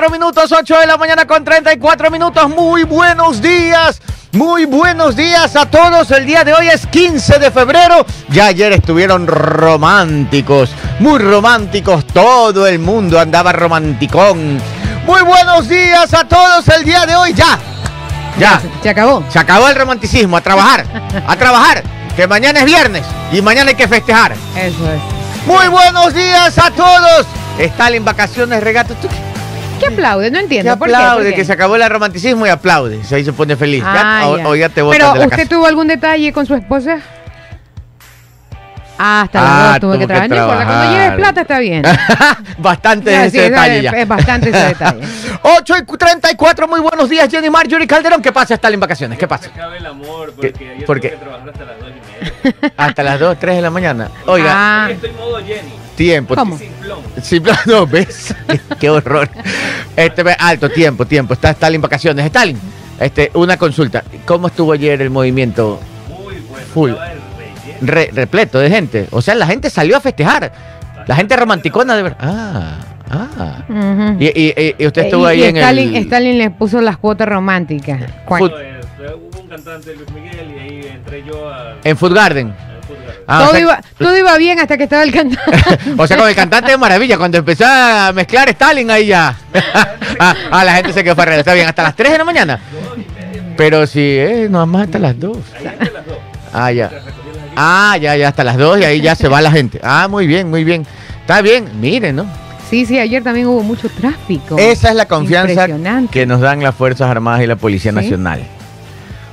34 minutos, 8 de la mañana con 34 minutos. Muy buenos días. Muy buenos días a todos. El día de hoy es 15 de febrero. Ya ayer estuvieron románticos, muy románticos. Todo el mundo andaba romanticón. Muy buenos días a todos el día de hoy. Ya, ya. Se acabó. Se acabó el romanticismo. A trabajar, a trabajar. Que mañana es viernes y mañana hay que festejar. Eso es. Muy buenos días a todos. Stalin, vacaciones, regatos. ¿Tú qué? ¿Qué aplaude? No Que entiendo. ¿Por qué? aplaude, ¿Por qué? que se acabó el romanticismo y aplaude. Ahí se pone feliz. Ya- Ah, o, ya. o ya te botan Pero de la ¿usted casa. tuvo algún detalle con su esposa? Ah, hasta las Ah, dos tuve tuvo que que trabajar. Importa, cuando trabajar. lleves plata está bien. bastante Ya, ese sí, es- detalle ya. Es bastante ese detalle. 8 y 34, muy buenos días, Jenny Marjorie Calderón. ¿Qué pasa, Stalin, vacaciones? ¿Qué pasa? Se acabe el amor, porque ¿Por tuve qué? que trabajar hasta las 2 y media. Hasta las 2, 3 de la mañana. Oiga, Ah, Estoy en modo Jenny, tiempo. ¿Cómo? pero no, ¿ves? Qué horror. Este, alto, tiempo, tiempo. Está Stalin vacaciones. Stalin, este, una consulta. ¿Cómo estuvo ayer el movimiento Muy bueno. Full. Re- repleto de gente? O sea, la gente salió a festejar. La gente romanticona de ver. Ah, ah. ujú. Y, y- y- y usted Eh, estuvo y- ahí y en Stalin, el. Stalin le puso las cuotas románticas. Cantante, Luis Miguel, y ahí entré yo a, En Food Garden. Ah, o todo, sea- iba, todo iba bien hasta que estaba el cantante. O sea, con el cantante de maravilla, cuando empezó a mezclar Stalin ahí ya. ah, ah, la gente se quedó farrera. Está bien, hasta las 3 de la mañana. Pero si, eh, nada más hasta las 2. Ahí entre las dos. Ah, ya. Ah, ya, ya, hasta las 2 y ahí ya se va la gente. Ah, muy bien, muy bien. Está bien, miren, ¿no? Sí, sí, ayer también hubo mucho tráfico. Esa es la confianza que nos dan las Fuerzas Armadas y la Policía Sí. Nacional.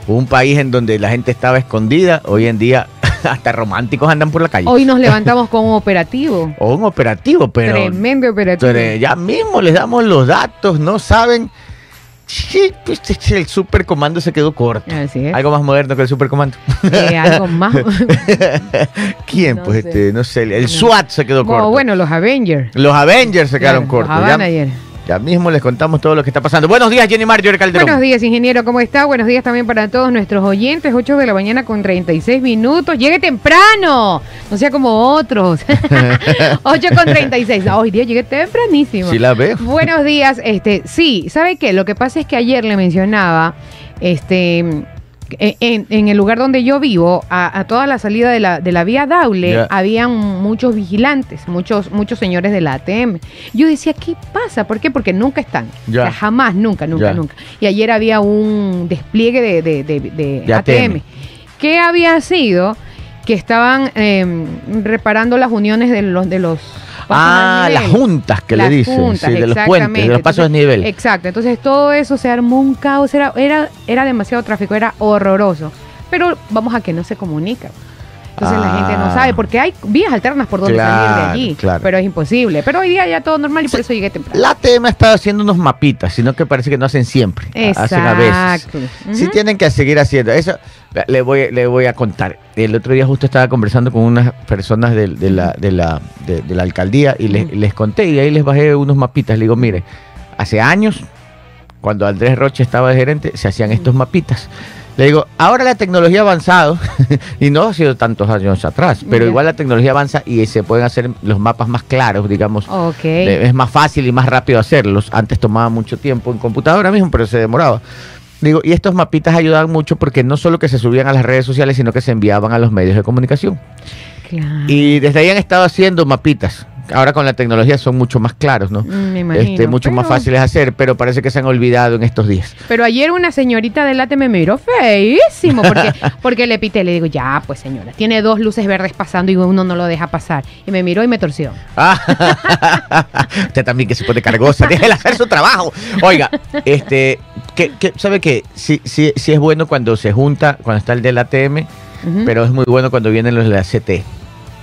Un país en donde la gente estaba escondida, hoy en día hasta románticos andan por la calle. Hoy nos levantamos con un operativo. O un operativo, pero... Tremendo operativo. Pero ya mismo les damos los datos, no saben. Sí, pues, el supercomando se quedó corto. Así es. Algo más moderno que el supercomando. Eh, algo más. ¿Quién? No pues sé. este, no sé, el No. SWAT se quedó corto. Bueno, los Avengers. Los Avengers se quedaron Claro, los cortos. Avengers. Ya mismo les contamos todo lo que está pasando. Buenos días, Jenny Marjorie Calderón. Buenos días, ingeniero, ¿cómo está? Buenos días también para todos nuestros oyentes. 8 de la mañana con 36 minutos. Llegue temprano, no sea como otros. 8 con 36. No, hoy día llegué tempranísimo. Sí la veo. Buenos días. Este, sí, ¿sabe qué? Lo que pasa es que ayer le mencionaba, este, en, en el lugar donde yo vivo, a, a toda la salida de la, de la vía Daule, habían muchos vigilantes, muchos, muchos señores de la ATM. Yo decía, ¿qué pasa? ¿Por qué? Porque nunca están. Ya. O sea, jamás, nunca, nunca, nunca. Y ayer había un despliegue de, de, de- ATM. ATM. ¿Qué había sido? Que estaban eh, reparando las uniones de los, de los Ah, las juntas que Las le dicen. juntas, sí, de los puentes, de los pasos de nivel. Exacto, entonces todo eso se armó un caos, era, era, era demasiado tráfico, era horroroso. Pero vamos a que no se comunica. Entonces la gente no Ah. sabe, porque hay vías alternas por donde salir de allí, claro. pero es imposible. Pero hoy día ya todo normal y por eso llegué temprano. La ha estado haciendo unos mapitas, sino que parece que no hacen siempre. Hacen a veces. Exacto. Sí tienen que seguir haciendo. Eso le voy, le voy a contar. El otro día justo estaba conversando con unas personas de, de la, de, la, de, de la alcaldía y les, conté y ahí les bajé unos mapitas. Le digo, mire, hace años, cuando Andrés Roche estaba de gerente, se hacían estos mapitas. Le digo, ahora la tecnología ha avanzado y no ha sido tantos años atrás, pero igual la tecnología avanza y se pueden hacer los mapas más claros, digamos. Ok. Eh, Es más fácil y más rápido hacerlos. Antes tomaba mucho tiempo en computadora mismo, pero se demoraba. Digo, y estos mapitas ayudaban mucho porque no solo que se subían a las redes sociales, sino que se enviaban a los medios de comunicación. Claro. Y desde ahí han estado haciendo mapitas. Ahora con la tecnología son mucho más claros, ¿no? Mm, Me imagino. Este, mucho más fáciles de hacer, pero parece que se han olvidado en estos días. Pero ayer una señorita del ATE me miró feísimo porque, porque le pité, le digo, ya, pues señora, tiene dos luces verdes pasando y uno no lo deja pasar. Y me miró y me torció. Ah, usted también que se pone cargosa, déjela hacer su trabajo. Oiga, este, que, que- ¿sabe qué? Sí, sí, sí es bueno cuando se junta, cuando está el del ATM, pero es muy bueno cuando vienen los de la CT.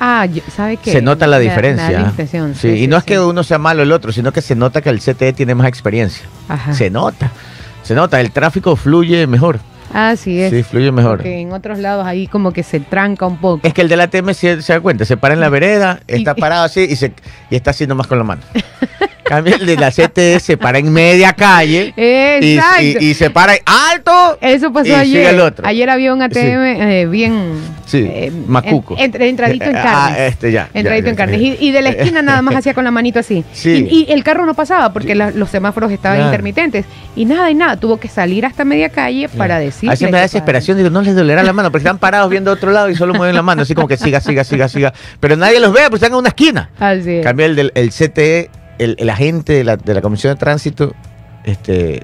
Ah, ¿sabe qué? Se nota la Me da diferencia. la sí, y no es que uno sea malo el otro, sino que se nota que el CT tiene más experiencia. Ajá. Se nota. Se nota, el tráfico fluye mejor. Así es. Sí, fluye mejor. Porque en otros lados ahí como que se tranca un poco. Es que el del ATM se, se da cuenta, se para en la vereda, está parado así y, se, y está haciendo más con la mano. Cambia el de la CTE, se para en media calle. y-. Y, y se para alto. Eso pasó y sigue ayer. el otro. Ayer había un ATM eh, bien. Sí, eh, macuco. en- entre- entradito en Ah, carnes. este ya, Entradito ya, en carnes. ya. Y, y de la esquina nada más hacía con la manito así. Sí. Y, y el carro no pasaba porque la- los semáforos estaban intermitentes. Y nada y nada. Tuvo que salir hasta media calle para decir. Así me da desesperación, digo, no les dolerá la mano, porque están parados viendo a otro lado y solo mueven la mano, así como que siga, siga, siga, siga. Pero nadie los ve, pues están en una esquina. Así es. Cambia el del el CTE, el, el agente de la, de la Comisión de Tránsito, este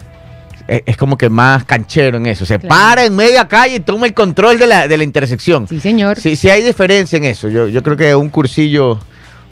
es, como que más canchero en eso. Se Claro. para en media calle y toma el control de la, de la intersección. Sí, señor. Sí, sí hay diferencia en eso. Yo, yo creo que un cursillo,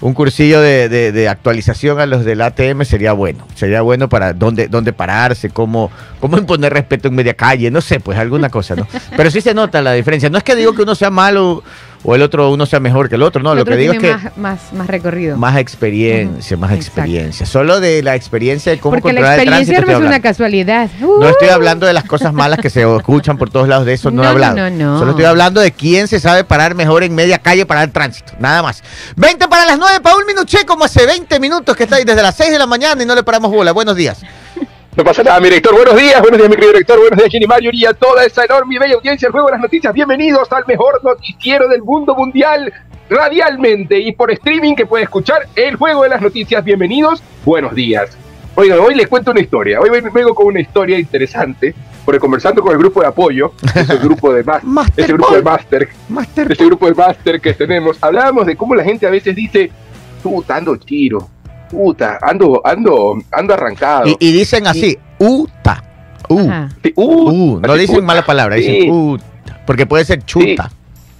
un cursillo de, de- de actualización a los del ATM sería bueno. Sería bueno para dónde, dónde pararse, cómo, cómo imponer respeto en media calle, no sé, pues alguna cosa, ¿no? Pero sí se nota la diferencia. No es que digo que uno sea malo o el otro uno sea mejor que el otro, no. El lo que digo es que más, más, más recorrido. más experiencia, más exacto. experiencia. Solo de la experiencia de cómo Porque la controlar el experiencia tránsito. no es una casualidad. No estoy Uh. hablando de las cosas malas que se escuchan por todos lados, de eso no, he No, no, hablado. no, no. Solo estoy hablando de quién se sabe parar mejor en media calle para el tránsito, nada más. 20 para las 9, Paul Minuché, como hace 20 minutos que está ahí desde las 6 de la mañana y no le paramos bola. Buenos días. No pasa nada, mi director. Buenos días, buenos días, mi querido director. Buenos días, Jenny Marjorie y a toda esa enorme y bella audiencia del Juego de las Noticias. Bienvenidos al mejor noticiero del mundo mundial, radialmente y por streaming que puede escuchar el Juego de las Noticias. Bienvenidos, buenos días. Oigan, hoy les cuento una historia. Hoy vengo con una historia interesante, porque conversando con el grupo de apoyo, ese grupo de Master ese grupo de Master de este grupo de máster que tenemos, hablábamos de cómo la gente a veces dice, puta, ando tiro, puta, ando, ando, ando arrancado. Y, y dicen así, uta. U. Ajá, Sí, uh, U. No así, dicen puta, mala palabra, sí. dicen uta. Porque puede ser chuta.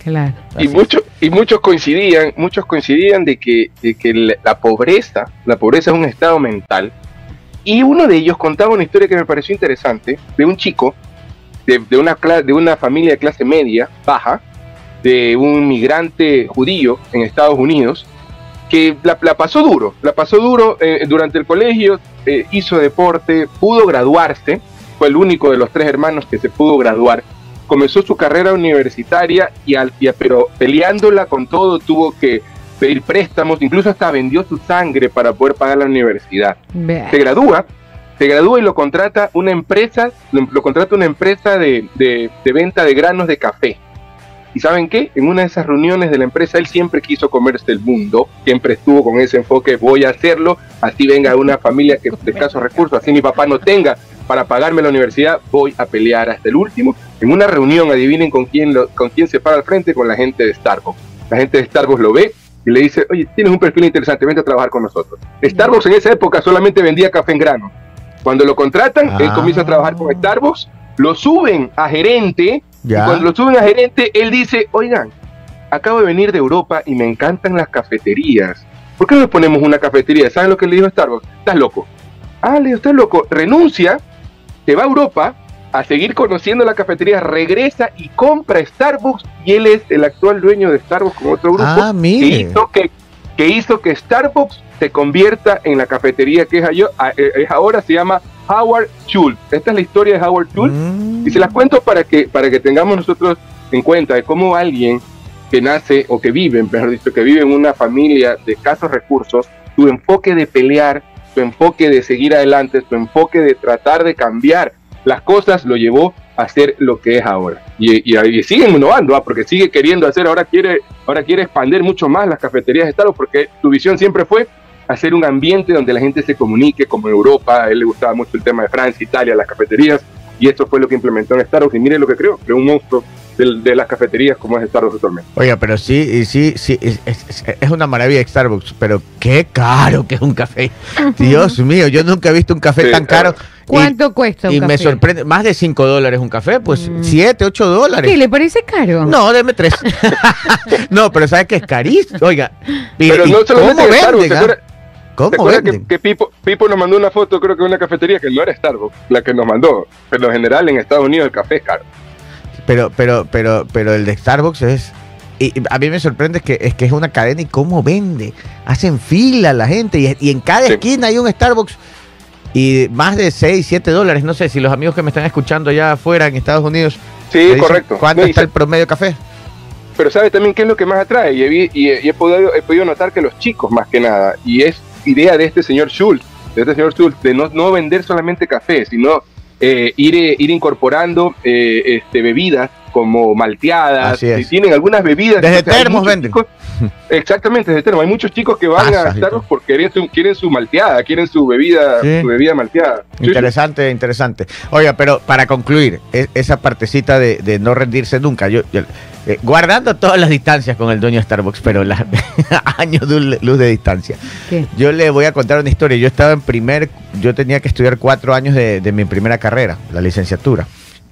claro. Y muchos y muchos coincidían, muchos coincidían de que, de que la, pobreza, la pobreza es un estado mental. Y uno de ellos contaba una historia que me pareció interesante de un chico de, de una de una familia de clase media baja, de un migrante judío en Estados Unidos, que la, la pasó duro, la pasó duro eh, durante el colegio, eh, hizo deporte, pudo graduarse, fue el único de los tres hermanos que se pudo graduar comenzó su carrera universitaria y, al, y pero peleándola con todo tuvo que pedir préstamos, incluso hasta vendió su sangre para poder pagar la universidad. Se gradúa, se gradúa y lo contrata una empresa, lo, lo contrata una empresa de, de- de venta de granos de café. ¿Y saben qué? En una de esas reuniones de la empresa, él siempre quiso comerse el mundo, siempre estuvo con ese enfoque, voy a hacerlo, así venga una familia que de escasos recursos, así mi papá no tenga para pagarme la universidad, voy a pelear hasta el último. En una reunión, adivinen con quién, lo- con quién se para al frente, con la gente de Starbucks. La gente de Starbucks lo ve y le dice, oye, tienes un perfil interesante, vente a trabajar con nosotros. Starbucks en esa época solamente vendía café en grano. Cuando lo contratan, él Ah. comienza a trabajar con Starbucks, lo suben a gerente, y cuando lo suben a gerente, él dice, oigan, acabo de venir de Europa y me encantan las cafeterías. ¿Por qué no le ponemos una cafetería? ¿Saben lo que le dijo Starbucks? Estás loco. Ah, le dijo, estás loco. Renuncia, se va a Europa a seguir conociendo la cafetería, regresa y compra Starbucks y él es el actual dueño de Starbucks con otro grupo Ah, que mire. hizo que, que hizo que Starbucks se convierta en la cafetería que es, eh, es ahora, se llama Howard Schultz. Esta es la historia de Howard Schultz. Mm. Y se las cuento para que, para que tengamos nosotros en cuenta de cómo alguien que nace o que vive, mejor dicho, que vive en una familia de escasos recursos, su enfoque de pelear, su enfoque de seguir adelante, su enfoque de tratar de cambiar las cosas lo llevó a ser lo que es ahora. Y, y, y siguen innovando, ¿ah? porque sigue queriendo hacer, ahora quiere, ahora quiere expandir mucho más las cafeterías de Starbucks, porque su visión siempre fue hacer un ambiente donde la gente se comunique, como en Europa, a él le gustaba mucho el tema de Francia, Italia, las cafeterías, y esto fue lo que implementó en Starbucks, y mire lo que creó, creó un monstruo de, las cafeterías como es Starbucks actualmente. Oiga, pero sí, y sí, sí, es, es- es una maravilla Starbucks, pero qué caro que es un café. Dios mío, yo nunca he visto un café Sí, tan caro. Y- ¿Cuánto cuesta un Y me sorprende, más de 5 dólares un café, pues Mm. 7, 8 dólares. ¿Qué le parece caro? No, deme 3. no, pero ¿sabes que es carísimo? Oiga, Pero y no solamente ¿cómo venden? ¿Se ah? acuerda- ¿Se ¿Cómo que, Pipo, Pipo nos mandó una foto, creo que de una cafetería que no era Starbucks, la que nos mandó? Pero en general en Estados Unidos el café es caro. Pero, pero, pero, pero el de Starbucks es. Y a mí me sorprende que es que es una cadena y cómo vende. Hacen fila la gente y, y en cada Sí. esquina hay un Starbucks y más de 6, 7 dólares. No sé si los amigos que me están escuchando allá afuera en Estados Unidos. Sí, correcto. ¿Cuánto No, está el promedio de café? pero sabe también qué es lo que más atrae y he, vi- y he- y he podido, he podido notar que los chicos más que nada y es idea de este señor Schultz de este señor Schultz, de no, no vender solamente café, sino eh, ir, eh, ir incorporando eh, este, bebidas como malteadas. Si tienen algunas bebidas. Desde termos venden. chicos- exactamente, desde termos. Hay muchos chicos que van Pasas a y Starbucks todo. porque quieren su, quieren su malteada, quieren su bebida, Sí. su bebida malteada. Sí, sí. Interesante, interesante. Oiga, pero para concluir, e- esa partecita de, de no rendirse nunca, yo, yo- eh, guardando todas las distancias con el dueño de Starbucks, pero la, años de luz- luz de distancia. ¿Qué? Yo le voy a contar una historia. Yo estaba en primer, yo tenía que estudiar cuatro años de, de mi primera carrera, la licenciatura.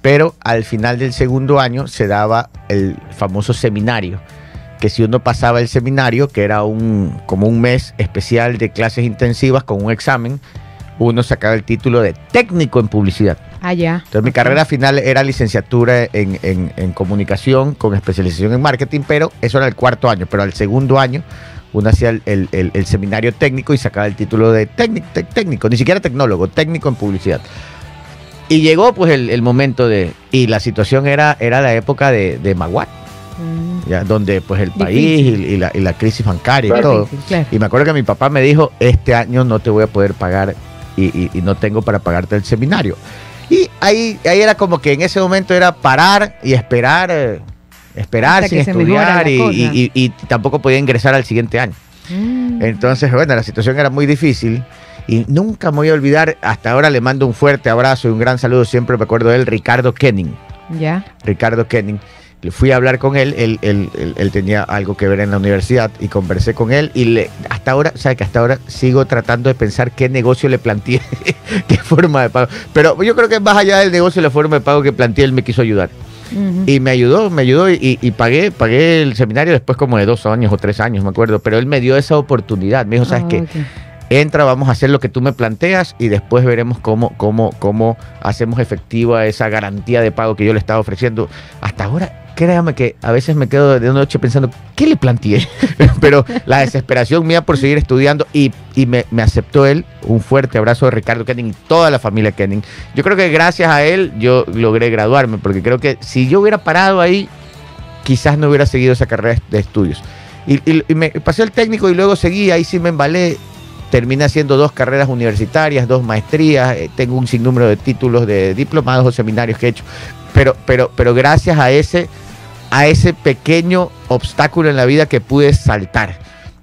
Pero al final del segundo año se daba el famoso seminario. Que si uno pasaba el seminario, que era un como un mes especial de clases intensivas con un examen, uno sacaba el título de técnico en publicidad. Ah, ya. Entonces mi carrera final era licenciatura en, en- en comunicación con especialización en marketing, pero eso era el cuarto año, pero al segundo año uno hacía el, el- el- el seminario técnico y sacaba el título de técnico, técnico, ni siquiera tecnólogo, técnico en publicidad. Y llegó pues el, el momento de, y la situación era, era la época de, de Maguat, Mm. ya, donde pues el país y, y la, y la crisis bancaria y todo. Difícil, claro. Y me acuerdo que mi papá me dijo, este año no te voy a poder pagar y, y- y no tengo para pagarte el seminario. Y ahí, ahí era como que en ese momento era parar y esperar, eh, esperar Hasta sin estudiar la y, cosa. y- y- y tampoco podía ingresar al siguiente año. Mm. Entonces, bueno, la situación era muy difícil y nunca me voy a olvidar, hasta ahora le mando un fuerte abrazo y un gran saludo, siempre me acuerdo de él, Ricardo Kenning. Ya. Ricardo Kenning. Le Fui a hablar con él, él, él- él- él tenía algo que ver en la universidad y conversé con él y le, hasta ahora, sabe que hasta ahora sigo tratando de pensar qué negocio le planteé, qué forma de pago. Pero yo creo que más allá del negocio, la forma de pago que planteé, él me quiso ayudar. Y me ayudó, me ayudó y, y- y pagué, pagué el seminario después como de dos años o tres años, me acuerdo. Pero él me dio esa oportunidad. Me dijo, ¿sabes Ah, qué? Entra, vamos a hacer lo que tú me planteas y después veremos cómo, cómo, cómo hacemos efectiva esa garantía de pago que yo le estaba ofreciendo. Hasta ahora, créame que a veces me quedo de noche pensando, ¿qué le planteé? Pero la desesperación mía por seguir estudiando y, y me, aceptó él. Un fuerte abrazo de Ricardo Kenning y toda la familia Kenning. Yo creo que gracias a él yo logré graduarme, porque creo que si yo hubiera parado ahí, quizás no hubiera seguido esa carrera de estudios. Y- y me pasé el técnico y luego seguí, ahí sí me embalé. Terminé haciendo dos carreras universitarias, dos maestrías, eh, tengo un sinnúmero de títulos de diplomados o seminarios que he hecho. Pero, pero, pero gracias a ese, a ese pequeño obstáculo en la vida que pude saltar,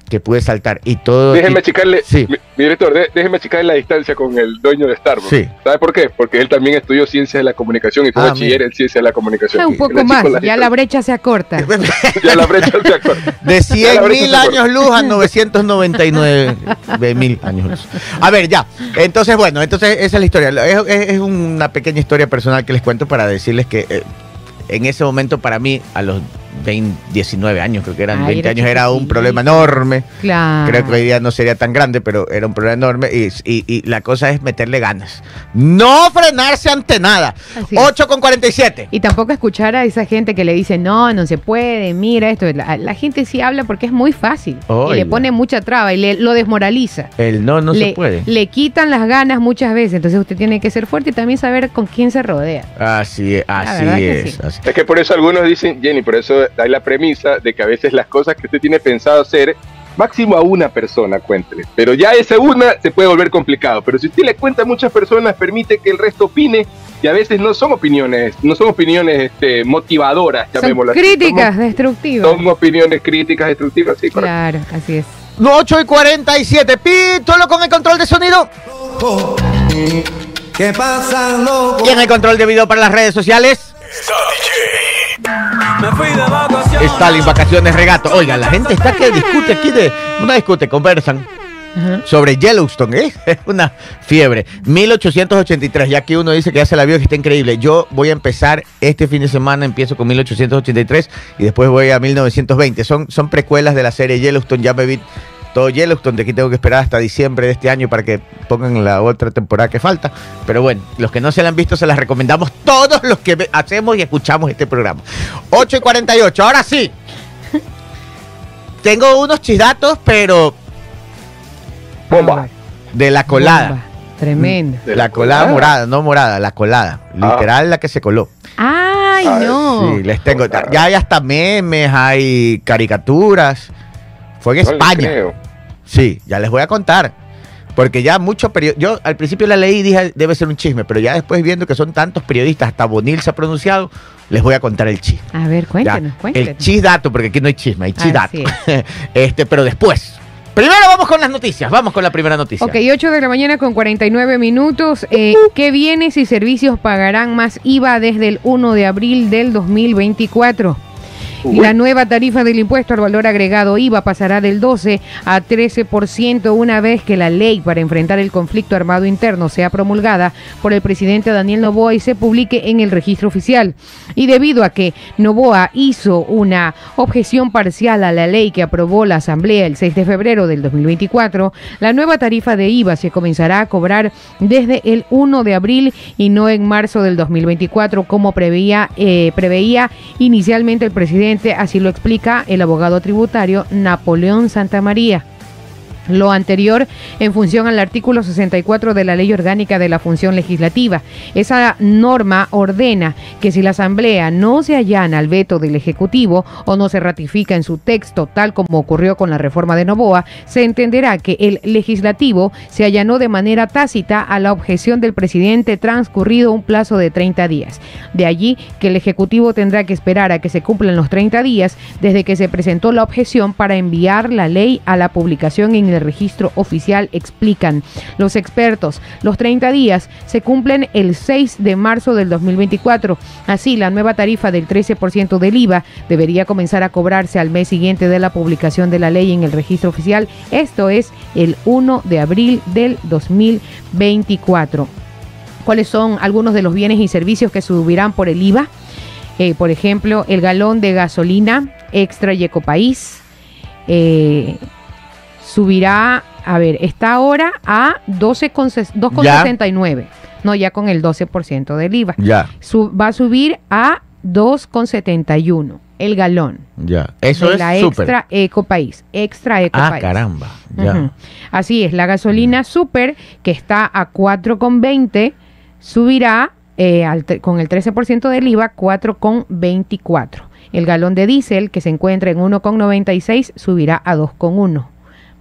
que pude saltar. Y todo. Déjeme checarle, Sí. mi, mi director, de- déjeme checarle la distancia con el dueño de Starbucks. Sí. ¿Sabe por qué? Porque él también estudió ciencias de la comunicación y fue Ah, bachiller en ciencias de la comunicación. Ah, un poco más, la ya la brecha se acorta. Ya la brecha se acorta. De 100 brecha mil años luz a 999 de mil años luz. A ver, ya. Entonces, bueno, entonces esa es la historia. Es, es- es una pequeña historia personal que les cuento para decirles que eh, en ese momento para mí, a los 20, 19 años, creo que eran Ay, 20 era años, era un problema enorme. Claro. Creo que hoy día no sería tan grande, pero era un problema enorme y, y- y la cosa es meterle ganas. No frenarse ante nada. Así es. 8 con 47. Y tampoco escuchar a esa gente que le dice, no, no se puede, mira esto. La, la gente sí habla porque es muy fácil. Y le pone mucha traba y le, lo desmoraliza. El no, no le, se puede. le quitan las ganas muchas veces. Entonces usted tiene que ser fuerte y también saber con quién se rodea. Así es, así que es. sí. así- Es que por eso algunos dicen, Jenny, por eso hay la premisa de que a veces las cosas que usted tiene pensado hacer, máximo a una persona cuéntele. Pero ya esa una se puede volver complicado. Pero si usted le cuenta a muchas personas, permite que el resto opine, y a veces no son opiniones, no son opiniones este, motivadoras, Son llamémoslo así. críticas Son, destructivas. son opiniones críticas, destructivas, sí, correcto. Claro, así es. 8 y 47. Pítolo con el control de sonido. ¿Qué pasa, loco? Y en el control de video para las redes sociales. De vacaciones. Stalin, vacaciones, regato. Oiga, la gente está que discute aquí de. No discute, conversan. Ajá. Sobre Yellowstone, ¿eh? es una fiebre. 1883, ya que uno dice que ya se la vio, que está increíble. Yo voy a empezar este fin de semana, empiezo con 1883 y después voy a 1920. Son, son precuelas de la serie Yellowstone, ya me vi todo Yellowstone, de aquí tengo que esperar hasta diciembre de este año para que pongan la otra temporada que falta. Pero bueno, los que no se la han visto se las recomendamos todos los que hacemos y escuchamos este programa. 8 y 48, ahora sí. Tengo unos chidatos, pero Bomba. de la colada. Bomba. Tremendo. De La colada colada. morada, no morada, la colada. Literal, la que se coló. Ay, Ay, no. Sí, les tengo. Ya hay hasta memes, hay caricaturas. Fue en No España. Sí, ya les voy a contar. Porque ya muchos periodistas, yo al principio la leí y dije debe ser un chisme, pero ya después viendo que son tantos periodistas, hasta Bonil se ha pronunciado, les voy a contar el chisme. A ver, Ya, cuéntanos, cuéntanos. El chisdato, porque aquí no hay chisme, hay chisdato. Así este, pero después. Primero vamos con las noticias, vamos con la primera noticia. Ok, 8 de la mañana con 49 minutos. Eh, ¿Qué bienes y servicios pagarán más IVA desde el 1 de abril del 2024? La nueva tarifa del impuesto al valor agregado IVA pasará del 12 a 13% una vez que la ley para enfrentar el conflicto armado interno sea promulgada por el presidente Daniel Novoa y se publique en el registro oficial. Y debido a que Novoa hizo una objeción parcial a la ley que aprobó la Asamblea el 6 de febrero del 2024, la nueva tarifa de IVA se comenzará a cobrar desde el 1 de abril y no en marzo del 2024 como eh, preveía inicialmente el presidente, así lo explica el abogado tributario Napoleón Santamaría. Lo anterior en función al artículo 64 de la Ley Orgánica de la Función Legislativa. Esa norma ordena que si la Asamblea no se allana al veto del Ejecutivo o no se ratifica en su texto, tal como ocurrió con la reforma de Novoa, se entenderá que el legislativo se allanó de manera tácita a la objeción del presidente transcurrido un plazo de 30 días. De allí que el Ejecutivo tendrá que esperar a que se cumplan los 30 días desde que se presentó la objeción para enviar la ley a la publicación en el registro oficial, explican los expertos. Los 30 días se cumplen el 6 de marzo del 2024. Así, la nueva tarifa del 13% del IVA debería comenzar a cobrarse al mes siguiente de la publicación de la ley en el registro oficial. Esto es el 1 de abril del 2024. ¿Cuáles son algunos de los bienes y servicios que subirán por el IVA? Eh, por ejemplo, el galón de gasolina extra y ecopaís eh, subirá, a ver, está ahora a 12 con ses- 2,69. No, ya con el 12% del IVA. Ya, Su- va a subir a 2,71 el galón. ya. Eso de es la extra ecopaís. Extra Ah, ecopaís. caramba. Ya. Así es, la gasolina super, que está a 4,20, subirá eh, al con el 13% del IVA, 4,24. El galón de diésel, que se encuentra en 1,96, subirá a 2,1.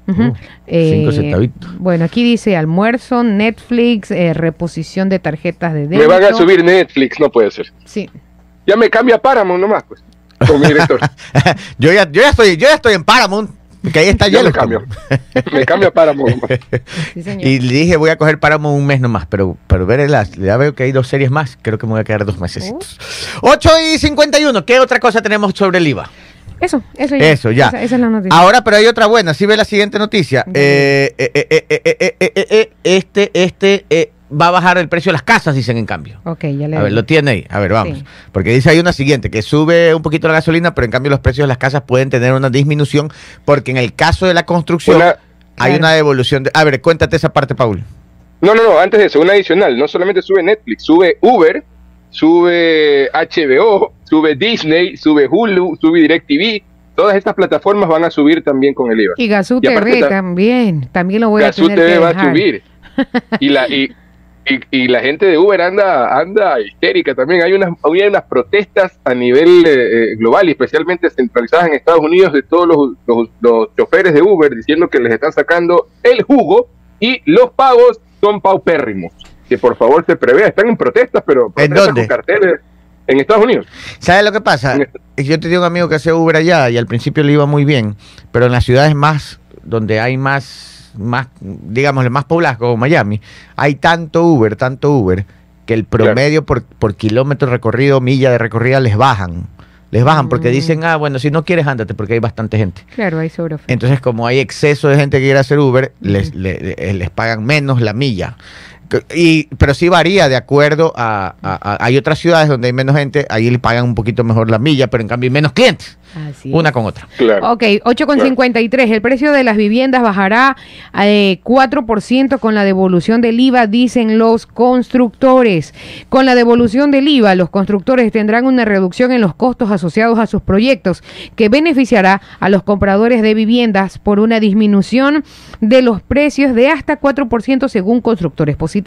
Uh, cinco centavitos. Bueno, aquí dice almuerzo, Netflix, eh, reposición de tarjetas de débito. Me van a subir Netflix, no puede ser. Sí. Ya me cambia Paramount nomás, pues. Con mi director. yo, ya, yo, ya estoy, yo ya estoy en Paramount, porque ahí está Ya me Yellowstone. cambio. Me cambia Paramount nomás. Sí. Y le dije, voy a coger Paramount un mes nomás, pero, pero ver las, ya veo que hay dos series más, creo que me voy a quedar dos meses. 8 y 51, ¿qué otra cosa tenemos sobre el IVA? Eso, eso ya. Eso ya. Esa, es la noticia. Ahora, pero hay otra buena. Si ve la siguiente noticia. Eh, eh, eh, eh, este, este va a bajar el precio de las casas, dicen en cambio. Ok, ya le A ver, lo tiene ahí. A ver, vamos. Porque dice hay una siguiente, que sube un poquito la gasolina, pero en cambio los precios de las casas pueden tener una disminución, porque en el caso de la construcción hay una devolución. De... A ver, cuéntate esa parte, Paul. No, no, no, antes de eso, una adicional. No solamente sube Netflix, sube Uber sube HBO, sube Disney, sube Hulu, sube DirecTV. Todas estas plataformas van a subir también con el IVA. Y Gazú Y TV ta- también. También lo voy Gazoo a tener TV que va a subir. Y la, y, y, y la gente de Uber anda, anda histérica también. Hay unas, hay unas protestas a nivel eh, eh, global y especialmente centralizadas en Estados Unidos de todos los, los, los choferes de Uber diciendo que les están sacando el jugo y los pagos son paupérrimos. Que por favor se prevea. Están en protestas, pero protestas dónde? con carteles en Estados Unidos. ¿Sabes lo que pasa? En Yo tenía un amigo que hacía Uber allá y al principio le iba muy bien, pero en las ciudades más, donde hay más, más digamos, más pobladas como Miami, hay tanto Uber, tanto Uber, que el promedio por, por kilómetro recorrido, milla de recorrida, les bajan. Les bajan porque Mm. dicen, ah, bueno, si no quieres, ándate, porque hay bastante gente. Claro, hay sobre Entonces, como hay exceso de gente que quiere hacer Uber, les, le- le- les pagan menos la milla. Y, pero sí varía de acuerdo a, a- a- Hay otras ciudades donde hay menos gente, ahí le pagan un poquito mejor la milla, pero en cambio hay menos clientes. Así Una es. con otra. Claro. Ok, 8,53. El precio de las viviendas bajará eh, 4% con la devolución del IVA, dicen los constructores. Con la devolución del IVA, los constructores tendrán una reducción en los costos asociados a sus proyectos, que beneficiará a los compradores de viviendas por una disminución de los precios de hasta 4% según constructores positivos.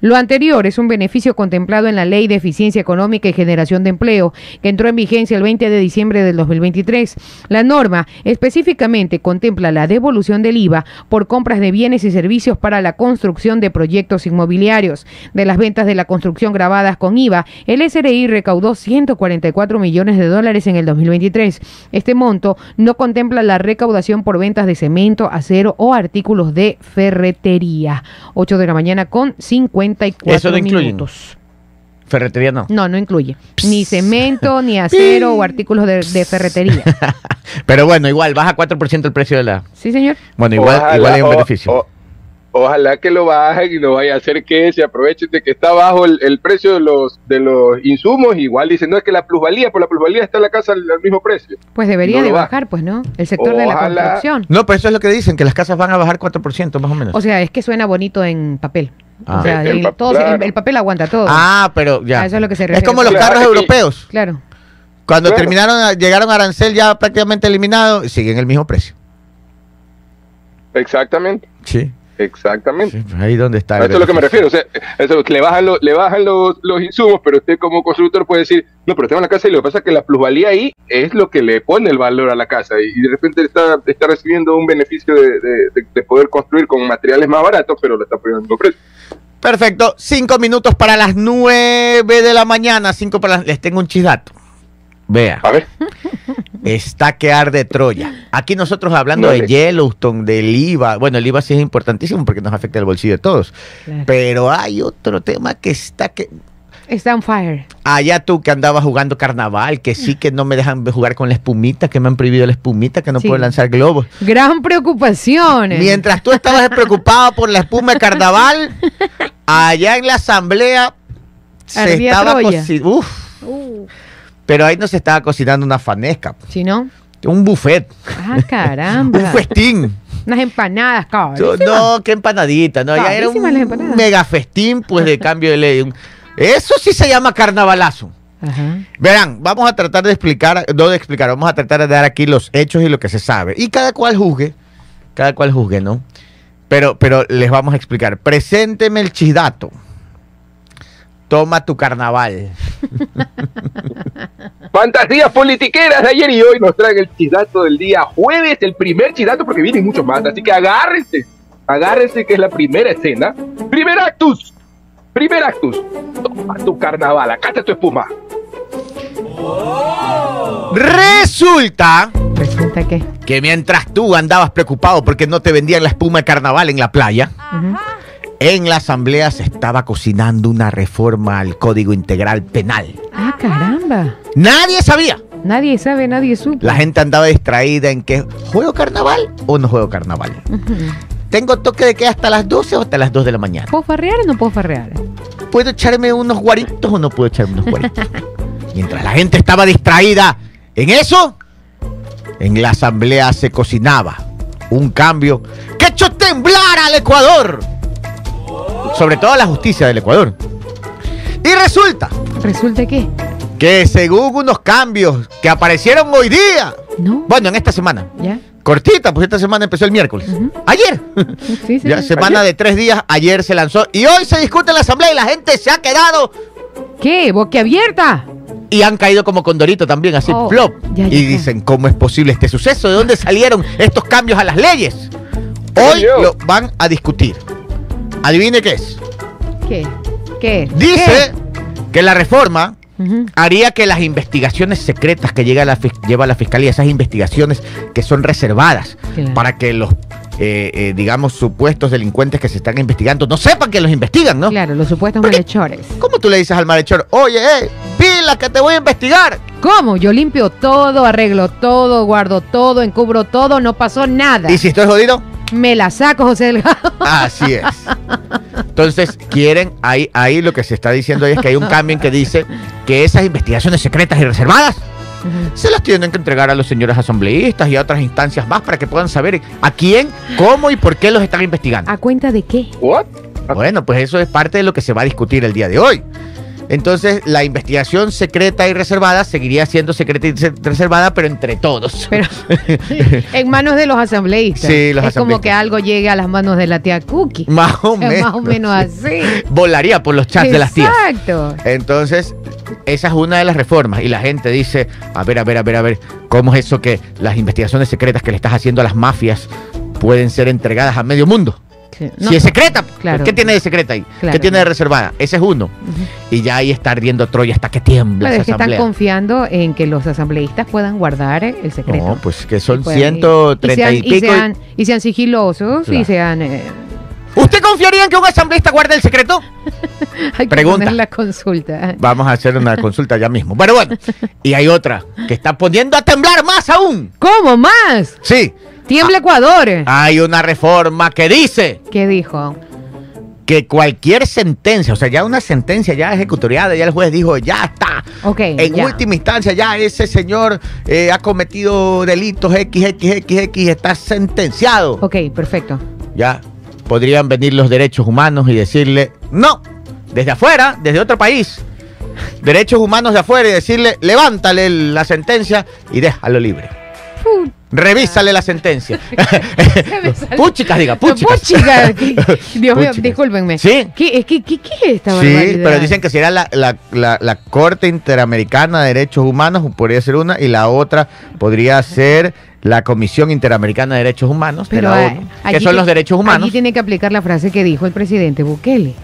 Lo anterior es un beneficio contemplado en la Ley de Eficiencia Económica y Generación de Empleo, que entró en vigencia el 20 de diciembre del 2023. La norma específicamente contempla la devolución del IVA por compras de bienes y servicios para la construcción de proyectos inmobiliarios. De las ventas de la construcción grabadas con IVA, el SRI recaudó 144 millones de dólares en el 2023. Este monto no contempla la recaudación por ventas de cemento, acero o artículos de ferretería. 8 de la mañana con 54 Eso no incluye. minutos. Ferretería no. No, no incluye ni cemento, ni acero o artículos de, de ferretería. Pero bueno, igual baja 4% el precio de la. ¿Sí, señor? Bueno, igual, Ojalá- igual hay un o- beneficio. o- ojalá que lo bajen y no vaya a hacer que se aprovechen de que está bajo el, el precio de los de los insumos. Igual dicen, no es que la plusvalía, por la plusvalía está la casa al, al mismo precio. Pues debería No de baja. bajar, pues, ¿no? El sector de la construcción. No, pero eso es lo que dicen, que las casas van a bajar 4% más o menos. O sea, es que suena bonito en papel. Ah. O sea, el, todo- claro. el- el papel aguanta todo. ah, pero ya. A eso es lo que se Es refiere. como los Claro, carros y- europeos. Claro. Cuando Claro. terminaron, llegaron a arancel ya prácticamente eliminado, siguen el mismo precio. Exactamente, Sí. Exactamente. sí, ahí donde está. A eso es lo que me refiero. O sea, eso, le bajan, lo- le bajan los, los insumos, pero usted como constructor puede decir, no, pero tengo una casa y lo que pasa es que la plusvalía ahí es lo que le pone el valor a la casa y, y de repente está, está recibiendo un beneficio de, de- de- de poder construir con materiales más baratos, pero lo está poniendo precio. Perfecto. Cinco minutos para las nueve de la mañana. Cinco para las... Les tengo un chidato. Vea. A ver, Está que arde Troya. Aquí nosotros hablando de Yellowstone, del IVA. Bueno, el IVA sí es importantísimo porque nos afecta el bolsillo de todos. claro. Pero hay otro tema que está que. Está on fire. Allá tú que andabas jugando carnaval, que sí que no me dejan jugar con la espumita, que me han prohibido la espumita, que no Sí. puedo lanzar globos. Gran preocupación. Mientras tú estabas preocupado por la espuma de carnaval, allá en la asamblea se estaba. Uf, Uh, pero ahí no se estaba cocinando una fanesca, si no. un buffet, Ah, un caramba. festín. Unas empanadas, cabrón. No, qué empanadita, no, ya era un mega festín, pues, de cambio de ley. Un- Eso sí se llama carnavalazo. Ajá. Verán, vamos a tratar de explicar, no de explicar, vamos a tratar de dar aquí los hechos y lo que se sabe. Y cada cual juzgue, cada cual juzgue, ¿no? Pero, pero les vamos a explicar. Presénteme el chidato. Toma tu carnaval. fantasías politiqueras de ayer y hoy nos traen el chidato del día jueves, el primer chidato porque vienen muchos más, así que agárrense, agárrense que es la primera escena. Primer actus, primer actus, toma tu carnaval, acá está tu espuma. Resulta Resulta que. que mientras tú andabas preocupado porque no te vendían la espuma de carnaval en la playa, Ujú. En la asamblea se estaba cocinando una reforma al Código Integral Penal. Ah, caramba. Nadie sabía. Nadie sabe, nadie supo. La gente andaba distraída en que juego carnaval o no juego carnaval. Tengo toque de que hasta las 12 o hasta las 2 de la mañana. ¿Puedo farrear o no puedo farrear? ¿Puedo echarme unos guaritos o no puedo echarme unos guaritos? Mientras la gente estaba distraída en eso, en la asamblea se cocinaba un cambio que echó temblar al Ecuador. Sobre todo a la justicia del Ecuador. Y resulta Resulta que. que según unos cambios que aparecieron hoy día, No. bueno, en esta semana, ¿Ya? cortita, pues esta semana empezó el miércoles. Ayer. Sí, sí. Ya sí. semana de tres días, ayer se lanzó y hoy se discute en la asamblea y la gente se ha quedado ¿Qué? ¿Boquiabierta? y han caído como condorito también, así Oh, ya, ya, y ya. dicen, ¿cómo es posible este suceso? ¿De dónde salieron estos cambios a las leyes? Hoy lo van a discutir. Adivine qué es. ¿Qué? ¿Qué? Dice que la reforma haría que las investigaciones secretas que llega la fis- lleva la fiscalía, esas investigaciones que son reservadas Claro. para que los, eh, eh, digamos, supuestos delincuentes que se están investigando no sepan que los investigan, ¿no? Claro, los supuestos ¿Por qué? malhechores. ¿Cómo tú le dices al malhechor, oye, eh, pila que te voy a investigar? ¿Cómo? Yo limpio todo, arreglo todo, guardo todo, encubro todo, no pasó nada. ¿Y si estoy jodido? Me la saco, José Delgado. Así es. Entonces, quieren, ahí, ahí lo que se está diciendo ahí es que hay un cambio en que dice que esas investigaciones secretas y reservadas se las tienen que entregar a los señores asambleístas y a otras instancias más para que puedan saber a quién, cómo y por qué los están investigando. ¿A cuenta de qué? What? Bueno, pues eso es parte de lo que se va a discutir el día de hoy. Entonces, la investigación secreta y reservada seguiría siendo secreta y se- reservada, pero entre todos. Pero en manos de los asambleístas. Sí, los es como que algo llegue a las manos de la tía Cookie. más o Es menos. más o menos así. Volaría por los chats de las tías. Exacto. Entonces, esa es una de las reformas. Y la gente dice, a ver, a ver, a ver, a ver, ¿cómo es eso que las investigaciones secretas que le estás haciendo a las mafias pueden ser entregadas a medio mundo? No, si es secreta, Claro. ¿qué tiene de secreta ahí? Claro. ¿Qué tiene de reservada? Ese es uno. Y ya ahí está ardiendo Troya hasta que tiembla esa es que están confiando en que los asambleístas puedan guardar el secreto. No, pues que son Y puedan- 130 sean, y pico. y- sean, y sean sigilosos y sean. eh, ¿Usted confiaría en que un asambleísta guarde el secreto? hay que Pregunta. poner la consulta. Vamos a hacer una consulta ya mismo. Bueno, bueno. Y hay otra que está poniendo a temblar más aún. ¿Cómo más? Sí. Tiembla Ecuador. Hay una reforma que dice ¿Qué dijo? que cualquier sentencia, o sea, ya una sentencia ya ejecutoriada, ya el juez dijo, ya está. Ok. En ya. última instancia, ya ese señor eh, ha cometido delitos XXXX, está sentenciado. Ok, perfecto. Ya podrían venir los derechos humanos y decirle, no, desde afuera, desde otro país, derechos humanos de afuera y decirle, levántale la sentencia y déjalo libre. Revísale la sentencia. Puchicas, diga, puchicas. Puchica. ¿Qué- Dios mío, Puchicas. discúlpenme. Sí. ¿Qué, es que, ¿qué, qué es esta Sí, barbaridad? pero dicen que será la, la, la, la Corte Interamericana de Derechos Humanos, podría ser una, y la otra podría ser la Comisión Interamericana de Derechos Humanos, de Pero, la que son los derechos humanos. Allí tiene que aplicar la frase que dijo el presidente Bukele.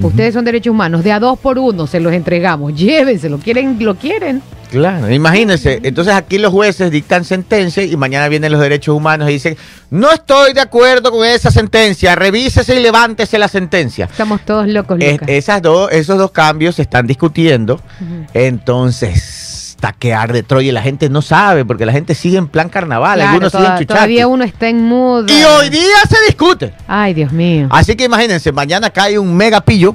Ustedes son derechos humanos, de a dos por uno se los entregamos, llévenselo, quieren, lo quieren. Claro, imagínense. Entonces aquí los jueces dictan sentencia y mañana vienen los derechos humanos y dicen, no estoy de acuerdo con esa sentencia, revísese y levántese la sentencia. Estamos todos locos, Es- Lucas. esas dos, esos dos cambios se están discutiendo. Entonces, taquear de Troya y la gente no sabe, porque la gente sigue en plan carnaval, Claro, algunos toda- siguen chuchaqui. todavía uno está en muda. Y hoy día se discute. Ay, Dios mío. Así que imagínense, mañana cae un mega pillo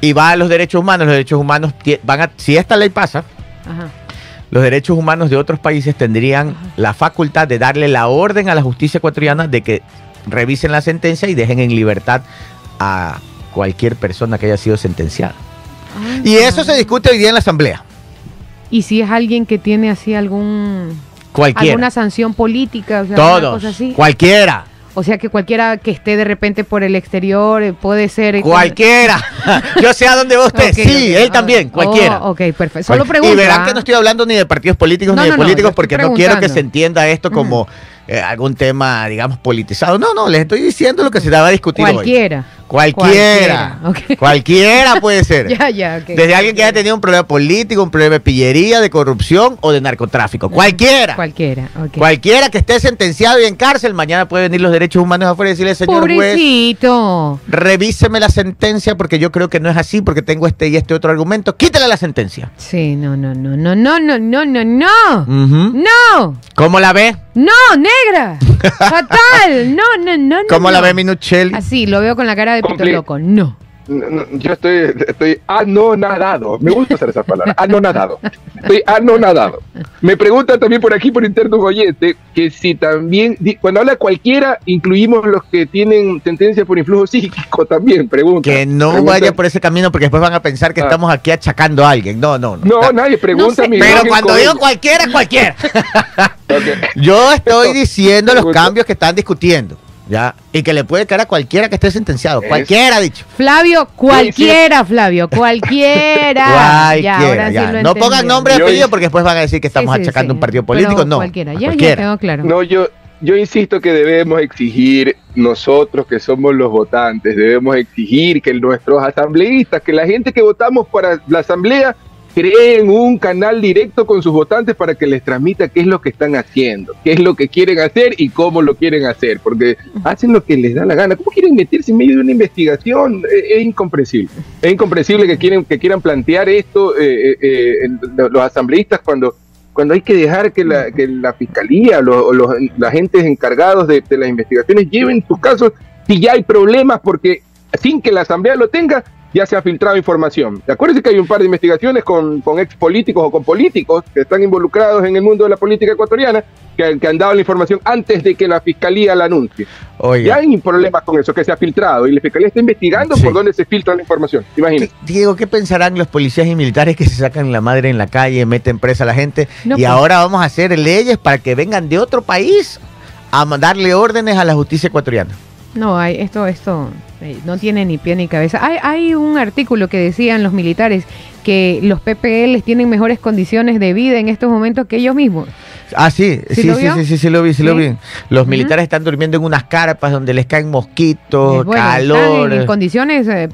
y va a los derechos humanos. Los derechos humanos van a, si esta ley pasa, Ajá. los derechos humanos de otros países tendrían la facultad de darle la orden a la justicia ecuatoriana de que revisen la sentencia y dejen en libertad a cualquier persona que haya sido sentenciada. Ay, Y eso se discute hoy día en la asamblea. Y si es alguien que tiene así algún Cualquiera. alguna sanción política, o sea, alguna Todos. cosa así. Cualquiera. O sea que cualquiera que esté de repente por el exterior eh, puede ser. eh, Cualquiera. Yo sé a dónde usted. Ok, sí, él también. Oh, Cualquiera. ok, perfecto. Solo Cual- pregunto. Y verán que no estoy hablando ni de partidos políticos No, ni de no, políticos porque no quiero que se entienda esto como eh, algún tema, digamos, politizado. No, no, les estoy diciendo lo que se daba a discutir hoy. Cualquiera. Cualquiera. Cualquiera, puede ser. Ya, ya, ok. Desde alguien que haya tenido un problema político, un problema de pillería, de corrupción o de narcotráfico. Cualquiera. Cualquiera, ok. Cualquiera que esté sentenciado y en cárcel, mañana puede venir los derechos humanos afuera y decirle, señor juez, Pobrecito. revíseme la sentencia porque yo creo que no es así, porque tengo este y este otro argumento. Quítale la sentencia. Sí, no, no, no, no, no, no, no, no, no. No, ¿Cómo la ve? no, negra. Fatal. No, no, no, no. ¿Cómo la ve Minuchelli? Así, lo veo con la cara de pito loco. No. No, no, yo estoy, estoy anonadado. Me gusta usar esa palabra. Anonadado. Estoy anonadado. Me pregunta también por aquí, por interno un oyente, que si también, cuando habla cualquiera, incluimos los que tienen sentencia por influjo psíquico también, pregunta. Que no Pregunta- vaya por ese camino porque después van a pensar que Ah. estamos aquí achacando a alguien. No, no, no. No, Está- nadie pregunta. No sé. mi Pero cuando digo ella. cualquiera, cualquiera. Yo estoy diciendo los cambios que están discutiendo. ¿Ya? Y que le puede caer a cualquiera que esté sentenciado. Es- Cualquiera ha dicho. Flavio, cualquiera, Flavio, cualquiera. ya, Cualquiera, ahora ya. sí lo no pongan nombre y apellido porque después van a decir que estamos Sí, sí, achacando sí. un partido Pero político. no. Cualquiera, ya, ya cualquiera. claro. No, yo, yo insisto que debemos exigir, nosotros que somos los votantes, debemos exigir que nuestros asambleístas, que la gente que votamos para la asamblea, creen un canal directo con sus votantes para que les transmita qué es lo que están haciendo, qué es lo que quieren hacer y cómo lo quieren hacer, porque hacen lo que les da la gana. ¿Cómo quieren meterse en medio de una investigación? Eh, Es, incomprensible. Es incomprensible que, quieren, que quieran plantear esto eh, eh, eh, los asambleístas cuando cuando hay que dejar que la, fiscalía los, o los agentes encargados de las investigaciones lleven sus casos si ya hay problemas, porque sin que la asamblea lo tenga, ya se ha filtrado información. Acuérdense que hay un par de investigaciones con, con ex políticos o con políticos que están involucrados en el mundo de la política ecuatoriana que, que han dado la información antes de que la fiscalía la anuncie. Oiga. Ya hay problemas con eso, que se ha filtrado y la fiscalía está investigando Sí. por dónde se filtra la información. Imagínate. ¿Qué- Diego, ¿qué pensarán los policías y militares que se sacan la madre en la calle, meten presa a la gente No, y pues. ahora vamos a hacer leyes para que vengan de otro país a darle órdenes a la justicia ecuatoriana? No, hay, esto, esto eh, no tiene ni pie ni cabeza. Hay, hay un artículo que decían los militares que los PPL tienen mejores condiciones de vida en estos momentos que ellos mismos. Ah, sí, ¿Sí sí, sí, sí, sí, lo vi, sí, lo vi. Los militares están durmiendo en unas carpas donde les caen mosquitos, Eh, calor. en condiciones eh,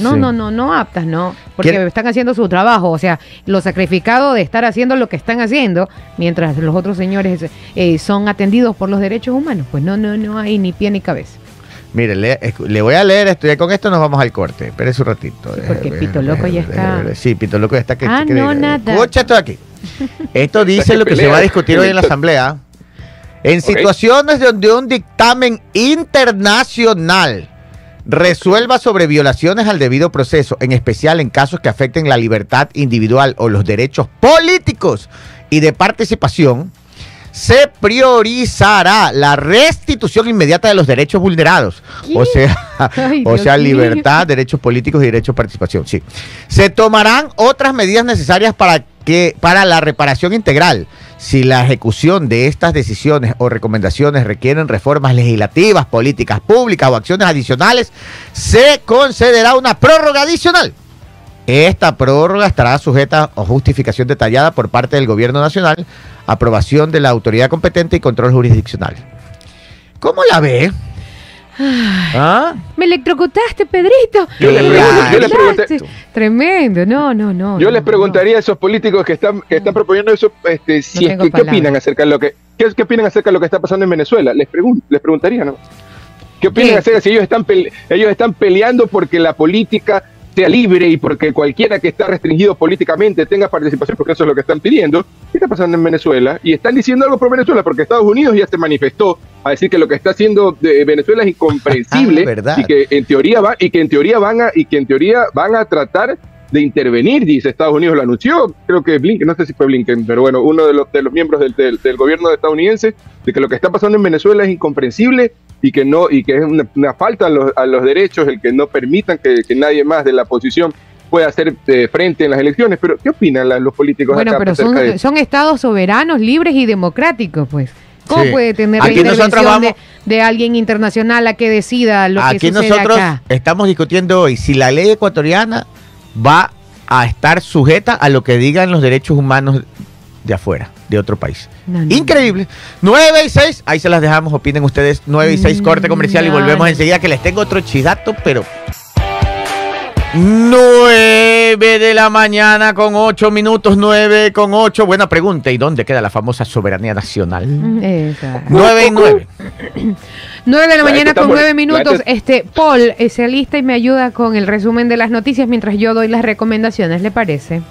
no, no, no, no aptas, ¿no? Porque ¿Quiere- están haciendo su trabajo, o sea, lo sacrificado de estar haciendo lo que están haciendo, mientras los otros señores eh, son atendidos por los derechos humanos. Pues no, no, no hay ni pie ni cabeza. Mire, le, escu- le voy a leer esto y con esto nos vamos al corte. Espérese un ratito. Sí, porque Eh, Pito eh, Loco ya eh, está- eh, Sí, Pito Loco ya está que Ah, que- no, eh, nada. Escucha esto de aquí. Esto dice lo que se va a discutir hoy en la asamblea. En situaciones donde un dictamen internacional resuelva sobre violaciones al debido proceso, en especial en casos que afecten la libertad individual o los derechos políticos y de participación, se priorizará la restitución inmediata de los derechos vulnerados. O sea, Ay, o sea, mío. libertad, derechos políticos y derecho de participación. Sí. Se tomarán otras medidas necesarias para que para la reparación integral. Si la ejecución de estas decisiones o recomendaciones requieren reformas legislativas, políticas públicas o acciones adicionales, se concederá una prórroga adicional. Esta prórroga estará sujeta a justificación detallada por parte del Gobierno Nacional, aprobación de la autoridad competente y control jurisdiccional. ¿Cómo la ve? ¿Ah? Me electrocutaste, Pedrito. Yo le Me pregunto- yo le congelaste. pregunté- Tremendo, no, no, no. Yo no, les preguntaría a esos políticos que están, que están proponiendo eso, este, si es que, ¿qué opinan acerca de lo que, qué, qué opinan acerca de lo que está pasando en Venezuela? Les pregun- les preguntaría, ¿no? ¿Qué opinan ¿Qué? acerca si ellos están pele- ellos están peleando porque la política sea libre y porque cualquiera que está restringido políticamente tenga participación, porque eso es lo que están pidiendo. ¿Qué está pasando en Venezuela? Y están diciendo algo por Venezuela, porque Estados Unidos ya se manifestó a decir que lo que está haciendo de Venezuela es incomprensible verdad. y que en teoría va y que en teoría van a y que en teoría van a tratar de intervenir, dice Estados Unidos, lo anunció, creo que Blinken, no sé si fue Blinken, pero bueno, uno de los, de los miembros del, del- del gobierno estadounidense, de que lo que está pasando en Venezuela es incomprensible y que no y que es una, una falta a los, a los derechos el que no permitan que, que nadie más de la oposición pueda hacer eh, frente en las elecciones. Pero, ¿qué opinan la- los políticos Bueno, acá pero acerca de son, son estados soberanos, libres y democráticos, pues. ¿Cómo Sí. puede tener la intervención de, vamos- de alguien internacional a que decida lo que Aquí sucede nosotros acá? estamos discutiendo hoy si la ley ecuatoriana va a estar sujeta a lo que digan los derechos humanos de afuera, de otro país. No, no, Increíble. 9 y 6, ahí se las dejamos, opinen ustedes. 9 y 6, Mm, corte comercial y no, volvemos no. enseguida que les tengo otro chidato, pero... 9 de la mañana con 8 minutos, 9 con 8. Buena pregunta. ¿Y dónde queda la famosa soberanía nacional? Mm, exacto. 9 y 9. 9 de la La mañana con está 9 muy- la minutos. Este Paul eh, se alista y me ayuda con el resumen de las noticias mientras yo doy las recomendaciones, ¿le parece?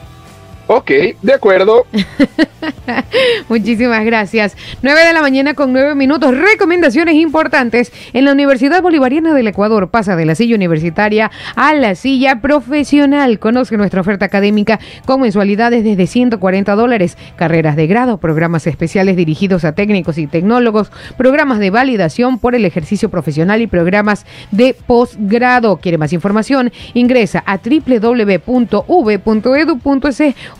Ok, de acuerdo. Muchísimas gracias. 9 de la mañana con 9 minutos. Recomendaciones importantes. En la Universidad Bolivariana del Ecuador pasa de la silla universitaria a la silla profesional. Conoce nuestra oferta académica con mensualidades desde 140 dólares. Carreras de grado, programas especiales dirigidos a técnicos y tecnólogos, programas de validación por el ejercicio profesional y programas de posgrado. ¿Quiere más información? Ingresa a www.v.edu.es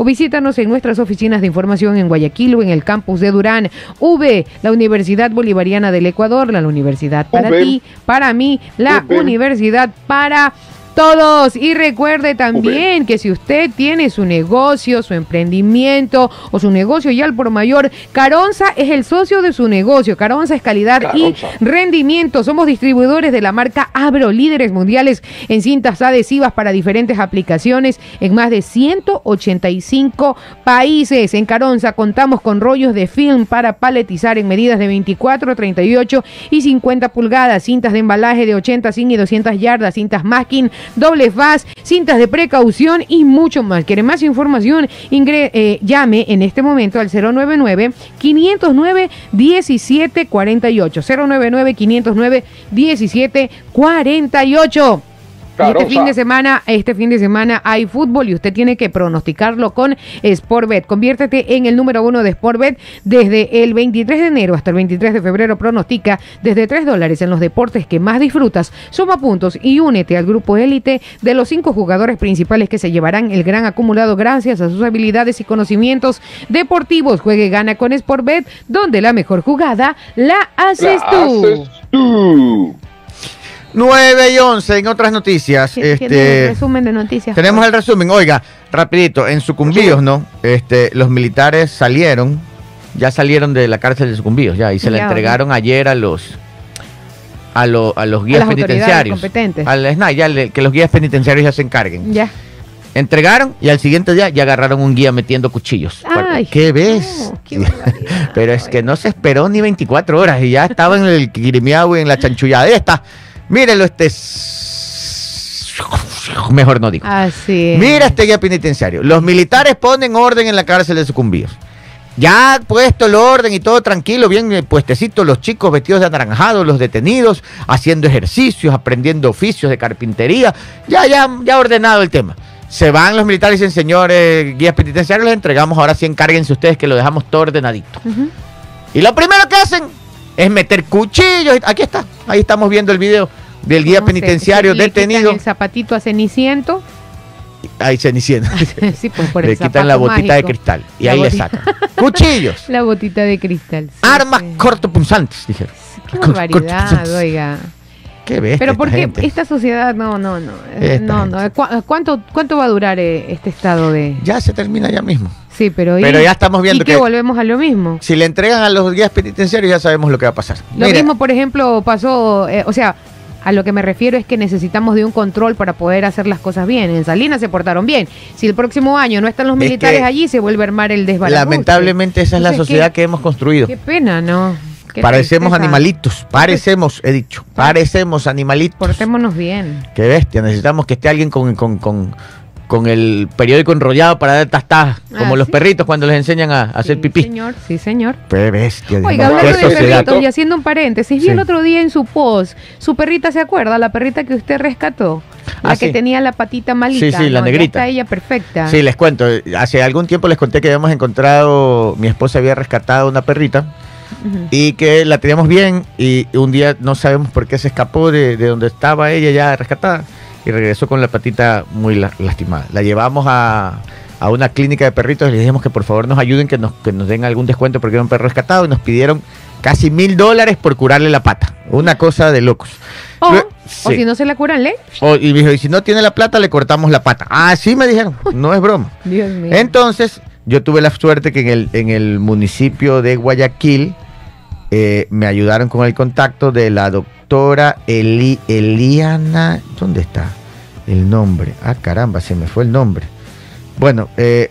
o visítanos en nuestras oficinas de información en Guayaquil o en el campus de Durán. V, la Universidad Bolivariana del Ecuador, la universidad para ti, para mí, la universidad para todos. Y recuerde también que si usted tiene su negocio, su emprendimiento o su negocio ya al por mayor, Caronza es el socio de su negocio. Caronza es calidad Caronza. y rendimiento. Somos distribuidores de la marca Abro, líderes mundiales en cintas adhesivas para diferentes aplicaciones en más de 185 países. En Caronza contamos con rollos de film para paletizar en medidas de 24, 38 y 50 pulgadas, cintas de embalaje de 80, 100 y 200 yardas, cintas masking, doble faz, cintas de precaución y mucho más. ¿Quiere más información? Ingre- eh, llame en este momento al 099 509 1748. 099 509 1748. Claro, este fin de semana, este fin de semana hay fútbol y usted tiene que pronosticarlo con Sportbet. Conviértete en el número uno de Sportbet desde el 23 de enero hasta el 23 de febrero. Pronostica desde 3 dólares en los deportes que más disfrutas. Suma puntos y únete al grupo élite de los cinco jugadores principales que se llevarán el gran acumulado gracias a sus habilidades y conocimientos deportivos. Juegue y gana con Sportbet, donde la mejor jugada la haces La tú. haces tú. 9 y 11 en otras noticias. ¿Tiene el Este, resumen de noticias. tenemos el resumen. Oiga, rapidito, en Sucumbíos, ¿no? Este, los militares salieron, ya salieron de la cárcel de Sucumbíos, ya, y se la entregaron ayer a los a, lo- a los A guías autoridades penitenciarios. competentes. Al SNAI, ya le- que los guías penitenciarios ya se encarguen. Ya. Entregaron y al siguiente día ya agarraron un guía metiendo cuchillos. Ay, ¿Qué ves? no, qué barbaridad, Pero es que no se esperó ni 24 horas y ya estaba en el y en la chanchullada. Mírelo, este. Mejor no digo. Así es. Mira este guía penitenciario. Los militares ponen orden en la cárcel de sucumbíos. Ya puesto el orden y todo tranquilo, bien puestecitos, los chicos vestidos de anaranjado, los detenidos, haciendo ejercicios, aprendiendo oficios de carpintería. Ya, ya, ya ordenado el tema. Se van los militares y dicen, señores guías penitenciarios, les entregamos, ahora sí encárguense ustedes que lo dejamos todo ordenadito. Y lo primero que hacen es meter cuchillos. Aquí está, ahí estamos viendo el video del guía ¿Cómo se- penitenciario le detenido. El zapatito a Ceniciento. Ahí Cenicienta. sí, pues por el Le quitan la botita de cristal y La ahí le sacan. Cuchillos, La botita de cristal. sí, armas sí. cortopunzantes, dijeron. Qué barbaridad, oiga. Qué bestia Pero esta porque gente. esta sociedad, no, no, no. eh, Esta No, no. gente. ¿Cu- ¿Cuánto, ¿Cuánto va a durar eh, este estado de.? Ya se termina ya mismo. Sí, pero. Pero ¿y- ya estamos viendo ¿y que que- volvemos a lo mismo. Si le entregan a los guías penitenciarios ya sabemos lo que va a pasar. Lo Mira, mismo, por ejemplo, pasó, eh, o sea, a lo que me refiero es que necesitamos de un control para poder hacer las cosas bien. En Salinas se portaron bien. Si el próximo año no están los Es militares que, allí, se vuelve a armar el desbarajuste. Lamentablemente esa es la sociedad qué- que hemos construido. Qué pena, ¿no? Parecemos tristeza. animalitos, parecemos, he dicho, parecemos animalitos. Portémonos bien. Qué bestia, necesitamos que esté alguien con, con, con, con el periódico enrollado para dar tastadas, como Ah, los perritos cuando les enseñan a, hacer Sí, pipí. señor, sí, señor. Qué bestia. Oiga, hablando de perritos y haciendo un paréntesis, vi Sí. el otro día en su post, su perrita se acuerda, la perrita que usted rescató, la Ah, que sí. tenía la patita malita. Sí, sí, la ¿no? Ya negrita. está ella perfecta. Sí, les cuento. Hace algún tiempo les conté que habíamos encontrado, mi esposa había rescatado una perrita Y que la teníamos bien y un día no sabemos por qué se escapó de, de donde estaba ella ya rescatada y regresó con la patita muy la- lastimada. La llevamos a, a una clínica de perritos y le dijimos que por favor nos ayuden, que nos, que nos den algún descuento porque era un perro rescatado y nos pidieron casi mil dólares por curarle la pata. Una cosa de locos. O, Lue- o si no se la curan, ¿le? O- y me dijo, y si no tiene la plata, le cortamos la pata. Ah, sí me dijeron, no es broma. Dios mío. Entonces, yo tuve la suerte que en el, en el municipio de Guayaquil eh, me ayudaron con el contacto de la doctora Eli- Eliana. ¿Dónde está el nombre? Ah, caramba, se me fue el nombre. Bueno, eh,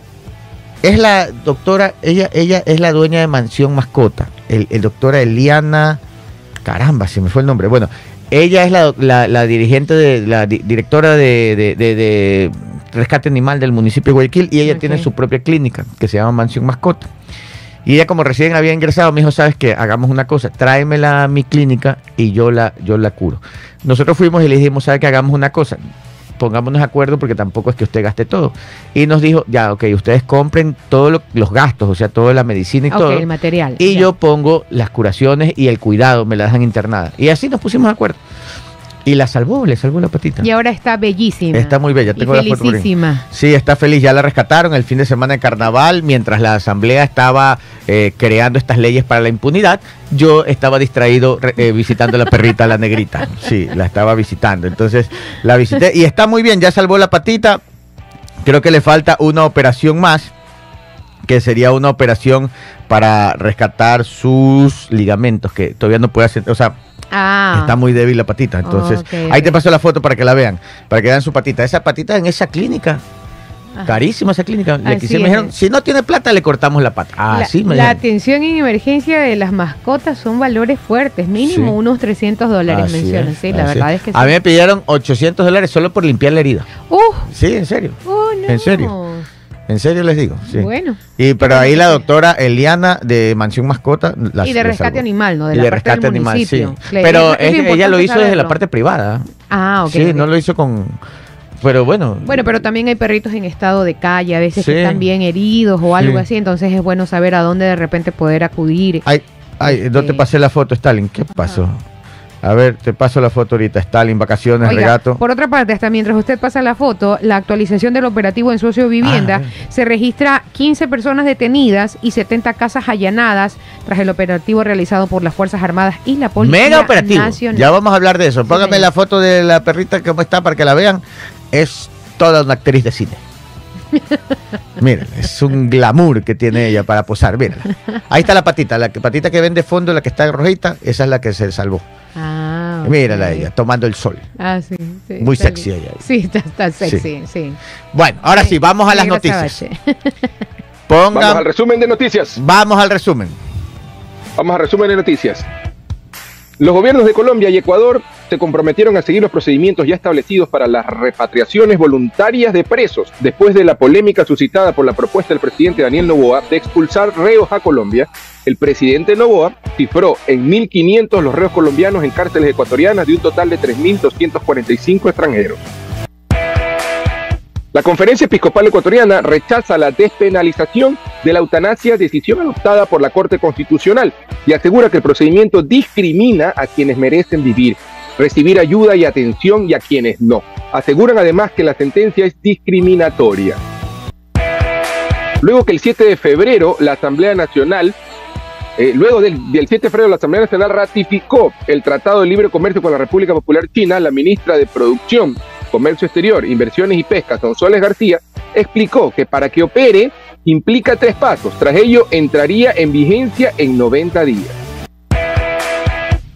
es la doctora, ella, ella es la dueña de Mansión Mascota. El, el doctora Eliana. Caramba, se me fue el nombre. Bueno, ella es la, la- la dirigente de la di- directora de, de- de- de rescate animal del municipio de Guayaquil y ella tiene su propia clínica que se llama Mansión Mascota. Y ella como recién había ingresado me dijo, sabes que hagamos una cosa, tráemela a mi clínica y yo la, yo la curo. Nosotros fuimos y le dijimos, ¿sabe que hagamos una cosa? Pongámonos de acuerdo porque tampoco es que usted gaste todo. Y nos dijo, ya, ok, ustedes compren todos lo- los gastos, o sea, toda la medicina y todo. el material. Y ya. yo pongo las curaciones y el cuidado, me la dejan internada. Y así nos pusimos de acuerdo. Y la salvó, le salvó la patita. Y ahora está bellísima. Está muy bella, Y tengo la foto. Sí, está feliz, ya la rescataron el fin de semana de carnaval, mientras la asamblea estaba eh, creando estas leyes para la impunidad, yo estaba distraído eh, visitando a la perrita, la negrita. Sí, la estaba visitando. Entonces la visité y está muy bien, ya salvó la patita. Creo que le falta una operación más, que sería una operación para rescatar sus ligamentos, que todavía no puede hacer, o sea, Ah. Está muy débil la patita. Entonces, ahí te paso la foto para que la vean, para que vean su patita. Esa patita en esa clínica, Ajá. carísima esa clínica. Le me es. dijeron, si no tiene plata, le cortamos la pata. Ah, la, sí, me la dijeron. atención en emergencia de las mascotas son valores fuertes, mínimo Sí. unos 300 dólares Así mencionan. es, Sí, la verdad es que sí. A mí me pidieron 800 dólares solo por limpiar la herida. Uh, Sí, en serio. oh, no. ¿En serio? En serio les digo. Sí. Bueno. Y pero ahí la doctora Eliana de Mansión Mascota. la- Y de rescate animal, ¿no? De Y la de parte del rescate animal, sí. municipio. Pero es- es ella lo hizo desde la parte privada. Ah, ok. sí, ok. no lo hizo con. Pero bueno. Bueno, pero también hay perritos en estado de calle, a veces Sí. que están bien heridos o algo Sí. así, entonces es bueno saber a dónde de repente poder acudir. Ay, ay, no te Este- pasé la foto, Stalin. ¿Qué pasó? A ver, te paso la foto ahorita. Stalin, vacaciones, Oiga, regato. por otra parte, hasta mientras usted pasa la foto, la actualización del operativo en socio vivienda Ah. se registra 15 personas detenidas y 70 casas allanadas tras el operativo realizado por las Fuerzas Armadas y la Policía Mega operativo. Nacional. Ya vamos a hablar de eso. Póngame la foto de la perrita cómo está para que la vean. Es toda una actriz de cine. Mira, es un glamour que tiene ella para posar. Mira, ahí está la patita, la patita que ven de fondo, la que está rojita, esa es la que se salvó. Ah. Mírala ella, tomando el sol. Ah, sí, sí, Muy está sexy bien. ella. Sí, está, está sexy, sí. Bueno, ahora sí, vamos a las noticias. Sabache. Vamos Pongan, al resumen de noticias. vamos al resumen. Vamos al resumen de noticias. Los gobiernos de Colombia y Ecuador se comprometieron a seguir los procedimientos ya establecidos para las repatriaciones voluntarias de presos, después de la polémica suscitada por la propuesta del presidente Daniel Noboa de expulsar reos a Colombia. El presidente Noboa cifró en 1.500 los reos colombianos en cárceles ecuatorianas de un total de 3.245 extranjeros. La Conferencia Episcopal Ecuatoriana rechaza la despenalización de la eutanasia, decisión adoptada por la Corte Constitucional, y asegura que el procedimiento discrimina a quienes merecen vivir, recibir ayuda y atención y a quienes no. Aseguran además que la sentencia es discriminatoria. Luego que el 7 de febrero la Asamblea Nacional eh, luego del, del 7 de febrero, la Asamblea Nacional ratificó el Tratado de Libre Comercio con la República Popular China. La ministra de Producción, Comercio Exterior, Inversiones y Pesca, Sonsoles García, explicó que para que opere implica tres pasos. Tras ello, entraría en vigencia en 90 días.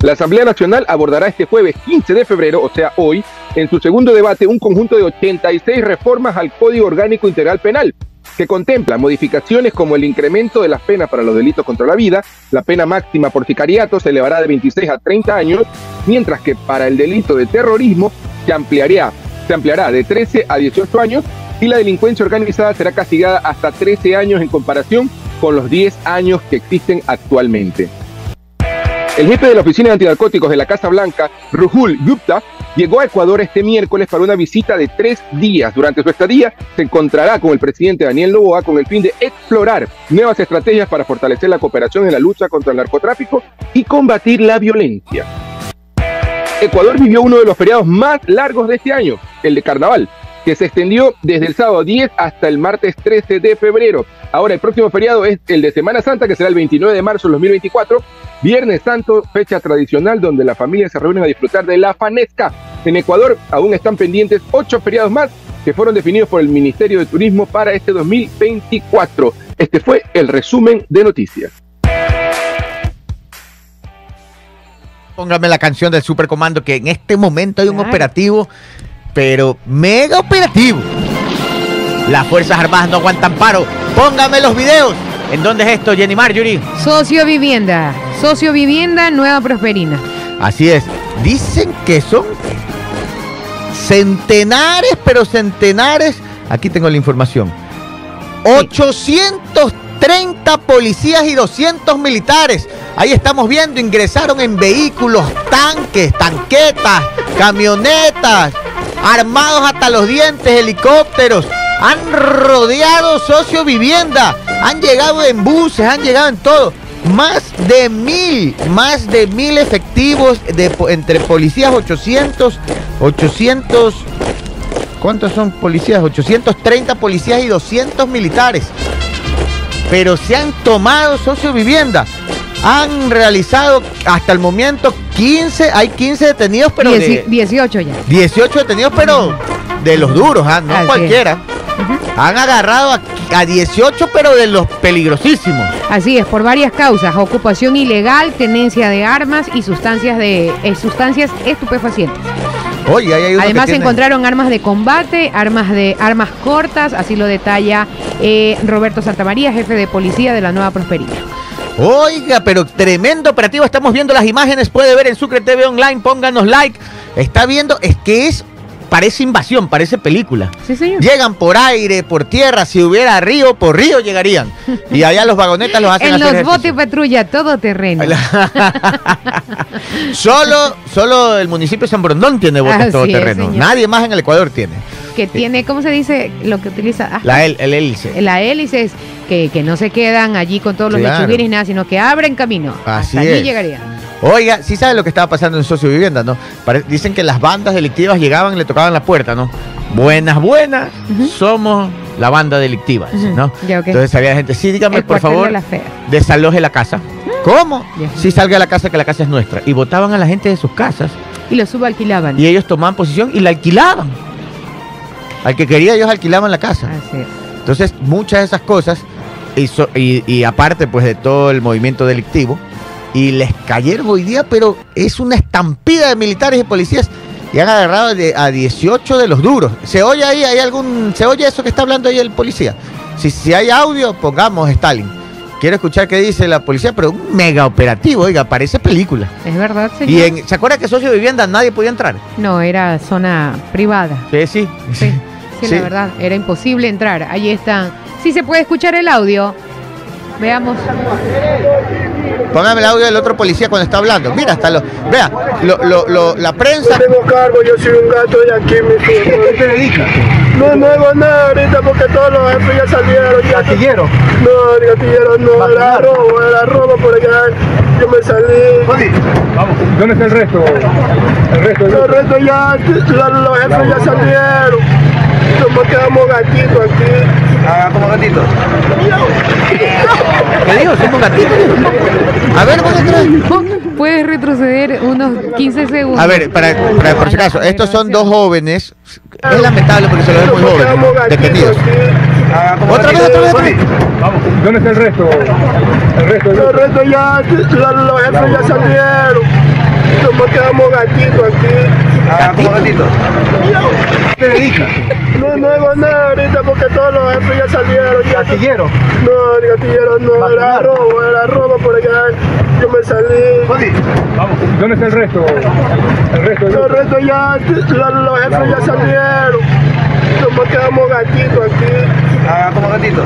La Asamblea Nacional abordará este jueves 15 de febrero, o sea, hoy, en su segundo debate, un conjunto de 86 reformas al Código Orgánico Integral Penal, que contempla modificaciones como el incremento de las penas para los delitos contra la vida, la pena máxima por sicariato se elevará de 26 a 30 años, mientras que para el delito de terrorismo se ampliará, se ampliará de 13 a 18 años y la delincuencia organizada será castigada hasta 13 años en comparación con los 10 años que existen actualmente. El jefe de la Oficina de Antinarcóticos de la Casa Blanca, Ruhul Gupta, llegó a Ecuador este miércoles para una visita de tres días. Durante su estadía se encontrará con el presidente Daniel Noboa con el fin de explorar nuevas estrategias para fortalecer la cooperación en la lucha contra el narcotráfico y combatir la violencia. Ecuador vivió uno de los feriados más largos de este año, el de Carnaval, que se extendió desde el sábado 10 hasta el martes 13 de febrero. Ahora el próximo feriado es el de Semana Santa, que será el 29 de marzo del 2024, Viernes Santo, fecha tradicional donde la familia se reúnen a disfrutar de la fanesca. En Ecuador aún están pendientes ocho feriados más que fueron definidos por el Ministerio de Turismo para este 2024. Este fue el resumen de noticias. Póngame la canción del Supercomando que en este momento hay un Claro. operativo, pero mega operativo. Las Fuerzas Armadas no aguantan paro. Póngame los videos. ¿En dónde es esto, Jenny Marjorie? Socio Vivienda. Socio Vivienda Nueva Prosperina. Así es. Dicen que son centenares, pero centenares. Aquí tengo la información. 830 policías y 200 militares. Ahí estamos viendo, ingresaron en vehículos, tanques, tanquetas, camionetas, armados hasta los dientes, helicópteros. Han rodeado socio vivienda. Han llegado en buses, han llegado en todo. Más de mil, más de mil efectivos de, entre policías 800, 800, ¿cuántos son policías? 830 policías y 200 militares. Pero se han tomado socio vivienda. Han realizado hasta el momento 15, hay 15 detenidos, pero Dieci- de, 18 ya. 18 detenidos, pero de los duros, ah, no Así cualquiera. Han agarrado a, a 18, pero de los peligrosísimos. Así es, por varias causas, ocupación ilegal, tenencia de armas y sustancias de eh, sustancias estupefacientes. Oye, hay Además encontraron armas de combate, armas de armas cortas, así lo detalla eh, Roberto Santamaría, jefe de policía de la Nueva Prosperidad. Oiga, pero tremendo operativo. Estamos viendo las imágenes. Puede ver en Sucre TV Online. Pónganos like. Está viendo, es que es parece invasión, parece película. Sí, señor. Llegan por aire, por tierra, si hubiera río, por río llegarían. Y allá los vagonetas los hacen En hacer los botes patrulla, todo terreno. solo, solo el municipio de San Brondón tiene botes Así es, todoterreno. señor. Nadie más en el Ecuador tiene. Que tiene, ¿cómo se dice? Lo que utiliza. Ah, La, el, el hélice. la hélices que, que no se quedan allí con todos los Claro. lechuguines y nada, sino que abren camino. Así Hasta allí es. llegarían. Oiga, sí sabe lo que estaba pasando en Socio Vivienda, ¿no? Pare- dicen que las bandas delictivas llegaban y le tocaban la puerta, ¿no? Buenas, buenas, somos la banda delictiva, ¿no? Ya. Entonces había gente, sí, dígame, El por favor, de la desaloje la casa. ¿Cómo? Ya. Si salga a la casa, que la casa es nuestra. Y votaban a la gente de sus casas Y lo subalquilaban. y ellos tomaban posición y la alquilaban. Al que quería ellos alquilaban la casa. Así es. Entonces, muchas de esas cosas, y, so- y- y aparte pues de todo el movimiento delictivo, y les cayeron hoy día, pero es una estampida de militares y policías, y han agarrado a 18 de los duros. ¿Se oye ahí, hay algún, se oye eso que está hablando ahí el policía? Si, si hay audio, pongamos Stalin. Quiero escuchar qué dice la policía, pero un mega operativo, oiga, parece película. Es verdad, señor. Y en, ¿se acuerda que socio de vivienda nadie podía entrar? No, era zona privada. Sí, sí. Sí, sí, Sí. la verdad, era imposible entrar. Ahí están. Sí se puede escuchar el audio. Veamos. Póngame el audio del otro policía cuando está hablando. Mira, hasta lo. Vea, lo, lo- lo- la prensa. tengo cargo, yo soy un gato de aquí, mi hijo. ¿Qué te dedicas? No, no hago nada ahorita porque todos los jefes ya salieron. Ya. ¿Gatillero? No, el gatillero no, era robo, era robo porque ya yo me salí. Vamos, ¿dónde está el resto? El resto del Los restos ya, los jefes ya salieron. Nos quedamos gatitos aquí. Ah, como gatito. ¿Qué dijo? Somos gatitos. A ver, vos atrás. Puedes retroceder unos 15 segundos. A ver, para, para- por si acaso, estos son dos jóvenes. Es lamentable porque se los ven muy jóvenes, detenidos. Ah, Otra vez, otra vez, otra vez. Vamos, ¿dónde está el resto? El resto ya, los jefes ya salieron. Nos quedamos gatitos aquí. Ah, como gatito. ¿Qué te dedicas? No, no hago nada ahorita porque todos los jefes ya salieron. Ya. Gatillero. No, el gatillero no, era robo, era robo porque ya yo me salí. Vamos, ¿dónde está el resto? El resto del Los restos ya, la- los jefes ya salieron. Nos quedamos gatitos aquí. Ah, como gatito.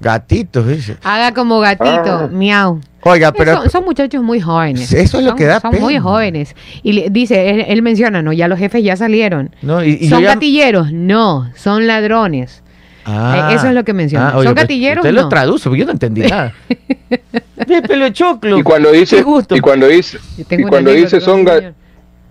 Gatitos, dice. Haga como gatito, Ah. miau. Oiga, pero. son, son muchachos muy jóvenes. Eso es lo Son- que da Son pena. muy jóvenes. Y le- dice, él, él menciona, no, ya los jefes ya salieron. No, y, y yo ¿Son ya- gatilleros? No, son ladrones. Ah. Eh, eso es lo que menciona. oiga, ¿Son pues, gatilleros? Usted lo No. traduce, porque yo no entendí nada. De pelo choclo. Y cuando dice, y cuando dice, y cuando dice son ga-.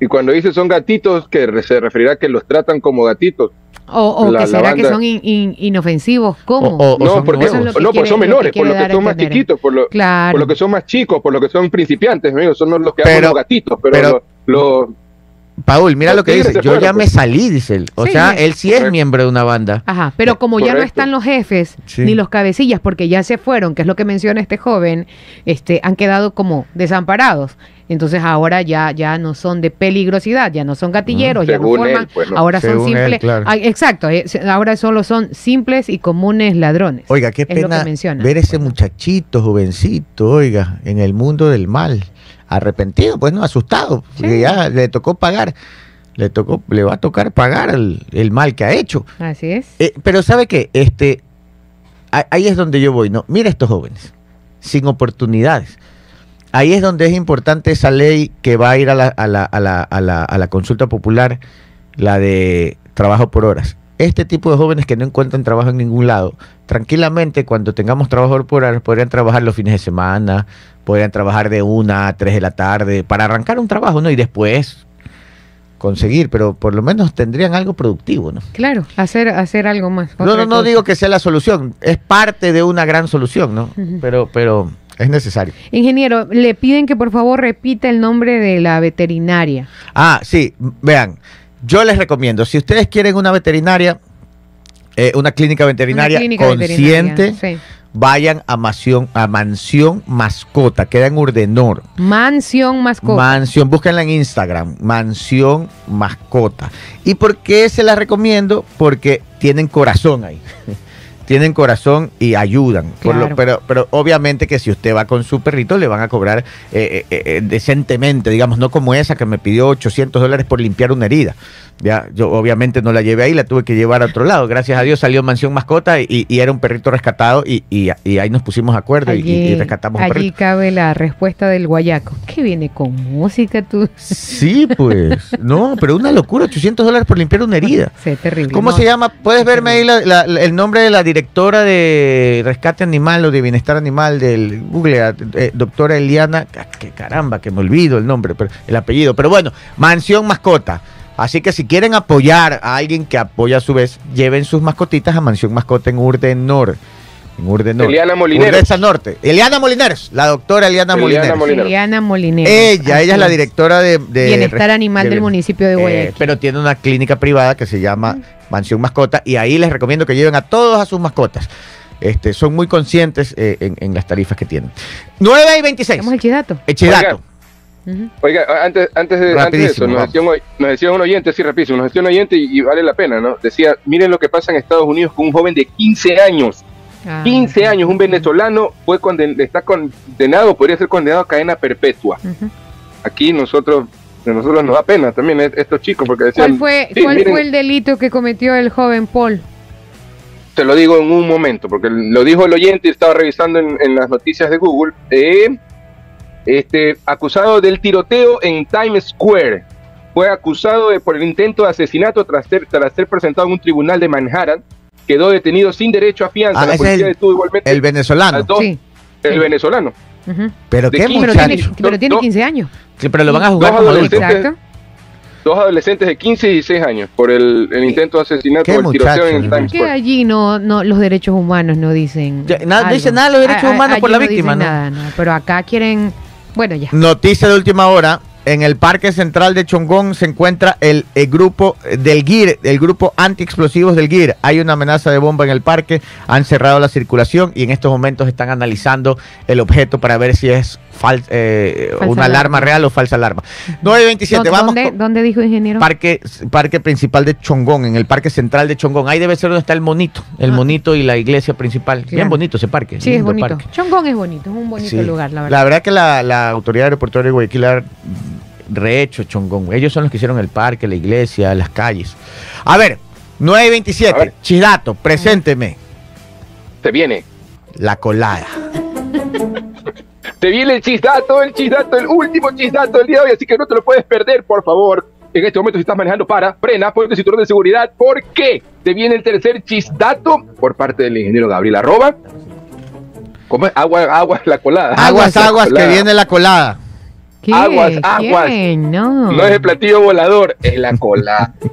Y cuando dice son gatitos, que se referirá a que los tratan como gatitos. O, o la- que será que son in- in- inofensivos. ¿Cómo? O- o- no, son porque Eso es lo que no, quiere- porque son menores, por lo que son más chiquitos, por lo, Claro. por lo que son más chicos, por lo que son principiantes, amigos, son los que Pero- hacen los gatitos, pero, pero- los- los- Paul, mira lo que dice. Yo ya me pues. salí, dice él. O Sí, sea, él sí es miembro de una banda. Ajá, pero como ya no están los jefes Sí. ni los cabecillas, porque ya se fueron, que es lo que menciona este joven, este, han quedado como desamparados. Entonces ahora ya, ya no son de peligrosidad, ya no son gatilleros, ya no forman, él, pues, ¿no? ahora son Según simples, claro. exacto, eh, ahora solo son simples y comunes ladrones. Oiga, qué pena ver ese muchachito, jovencito, oiga, en el mundo del mal. Arrepentido, pues no, asustado, porque Sí. ya le tocó pagar. Le tocó, le va a tocar pagar el, el mal que ha hecho. Así es. Eh, pero sabe que este ahí es donde yo voy, ¿no? Mira estos jóvenes, sin oportunidades. Ahí es donde es importante esa ley que va a ir a la, a la, a la, a la, a la consulta popular, la de trabajo por horas. Este tipo de jóvenes que no encuentran trabajo en ningún lado, tranquilamente cuando tengamos trabajo por horas, podrían trabajar los fines de semana, podrían trabajar de una a tres de la tarde, para arrancar un trabajo, ¿no? Y después conseguir, pero por lo menos tendrían algo productivo, ¿no? Claro, hacer, hacer algo más. No, no, no cosa. digo que sea la solución, es parte de una gran solución, ¿no? Pero, pero es necesario. Ingeniero, le piden que por favor repita el nombre de la veterinaria. Ah, sí, vean, yo les recomiendo, si ustedes quieren una veterinaria, eh, una clínica veterinaria Una clínica consciente, veterinaria, sí. vayan a Mansión, a Mansión Mascota, queda en Urdenor. Mansión mascota. Mansión, búsquenla en Instagram, Mansión Mascota. ¿Y por qué se la recomiendo? Porque tienen corazón ahí. tienen corazón y ayudan. Por lo- pero, pero obviamente que si usted va con su perrito, le van a cobrar eh, eh, eh, decentemente, digamos, no como esa que me pidió 800 dólares por limpiar una herida. Ya, yo obviamente no la llevé ahí, la tuve que llevar a otro lado. Gracias a Dios salió Mansión Mascota y, y era un perrito rescatado y, y- y ahí nos pusimos de acuerdo y- y, rescatamos un allí perrito. cabe la respuesta del guayaco. ¿Qué viene con música tú? Sí, pues. No, pero una locura, 800 dólares por limpiar una herida. Sí, terrible. ¿Cómo No, se llama? ¿Puedes verme ahí la- la- la- el nombre de la directora de Rescate Animal o de Bienestar Animal del Google, eh, doctora Eliana? Ah, Que caramba, que me olvido el nombre, pero el apellido. Pero bueno, Mansión Mascota. Así que si quieren apoyar a alguien que apoya a su vez, lleven sus mascotitas a Mansión Mascota en Urden Norte. En Urden Norte. Eliana Molineros. Urdesa Norte. Eliana Molineros, la doctora Eliana, Eliana Molineros. Molineros. Liliana Molinero. Ella, Así ella es la directora de, de Bienestar Animal del municipio de Eh, Guayaquil. pero tiene una clínica privada que se llama Mansión Mascota y ahí les recomiendo que lleven a todos a sus mascotas. Este, son muy conscientes eh, en, en las tarifas que tienen. 9 y 26. Tenemos el chidato. Oiga, antes, antes, de, antes de eso, nos decía, un, nos decía un oyente, sí, rapidísimo, nos decía un oyente y, y vale la pena, ¿no? Decía, miren lo que pasa en Estados Unidos con un joven de 15 años. Ah, 15 años, un venezolano fue conden- está condenado, podría ser condenado a cadena perpetua. Aquí nosotros, a nosotros nos da pena también estos chicos porque decían, ¿Cuál fue, sí, cuál miren, fue el delito que cometió el joven Paul? te lo digo en un momento, porque lo dijo el oyente y estaba revisando en, en las noticias de Google. eh, este, acusado del tiroteo en Times Square. Fue acusado de- por el intento de asesinato tras ser, tras ser presentado en un tribunal de Manhattan. Quedó detenido sin derecho a fianza. Ah, La policía el- detuvo igualmente El a venezolano. dos- Sí. el sí. venezolano. Ujú. Pero de qué 15 Pero tiene, años. pero tiene Do- 15 años. Sí, pero lo van a jugar Dos como. Exacto. Dos adolescentes de 15 y 16 años por el, el intento de asesinato o el tiroteo en ¿Y por Times qué Square. allí no, no los derechos humanos no dicen Ya, nada- no algo? dice nada los derechos A- a- humanos por allí la no víctima, dicen ¿no? nada, no, Pero acá quieren, bueno ya. Noticia de última hora. En el Parque Central de Chongón se encuentra el, el grupo del GIR, el grupo antiexplosivos del GIR. Hay una amenaza de bomba en el parque, han cerrado la circulación y en estos momentos están analizando el objeto para ver si es fal- eh, una alarma alarma. real o falsa alarma. 927, ¿Dó- vamos. ¿Dónde, ¿Dónde dijo ingeniero? Parque, parque principal de Chongón, en el parque central de Chongón. Ahí debe ser donde está el monito, el Ah. monito y la iglesia principal. Bien Claro. bonito ese parque. sí, es bonito. parque. Chongón es bonito, es un bonito Sí. lugar, la verdad. La verdad que la, la autoridad aeroportuaria de Guayaquil rehecho Chongón. Ellos son los que hicieron el parque, la iglesia, las calles. A ver, 927, A ver. Chidato, presénteme. Se viene. La colada. Te viene el chisdato, el chisdato, el último chisdato del día de hoy, así que no te lo puedes perder, por favor. En este momento, si estás manejando, para, frena, ponte el cinturón de seguridad, porque te viene el tercer chisdato por parte del ingeniero Gabriel Arroba. ¿Cómo es? Agua, agua, la colada. Aguas, La aguas, que viene la colada. ¿Qué? Aguas, aguas. ¿Quién? No. No es el platillo volador, es la colada.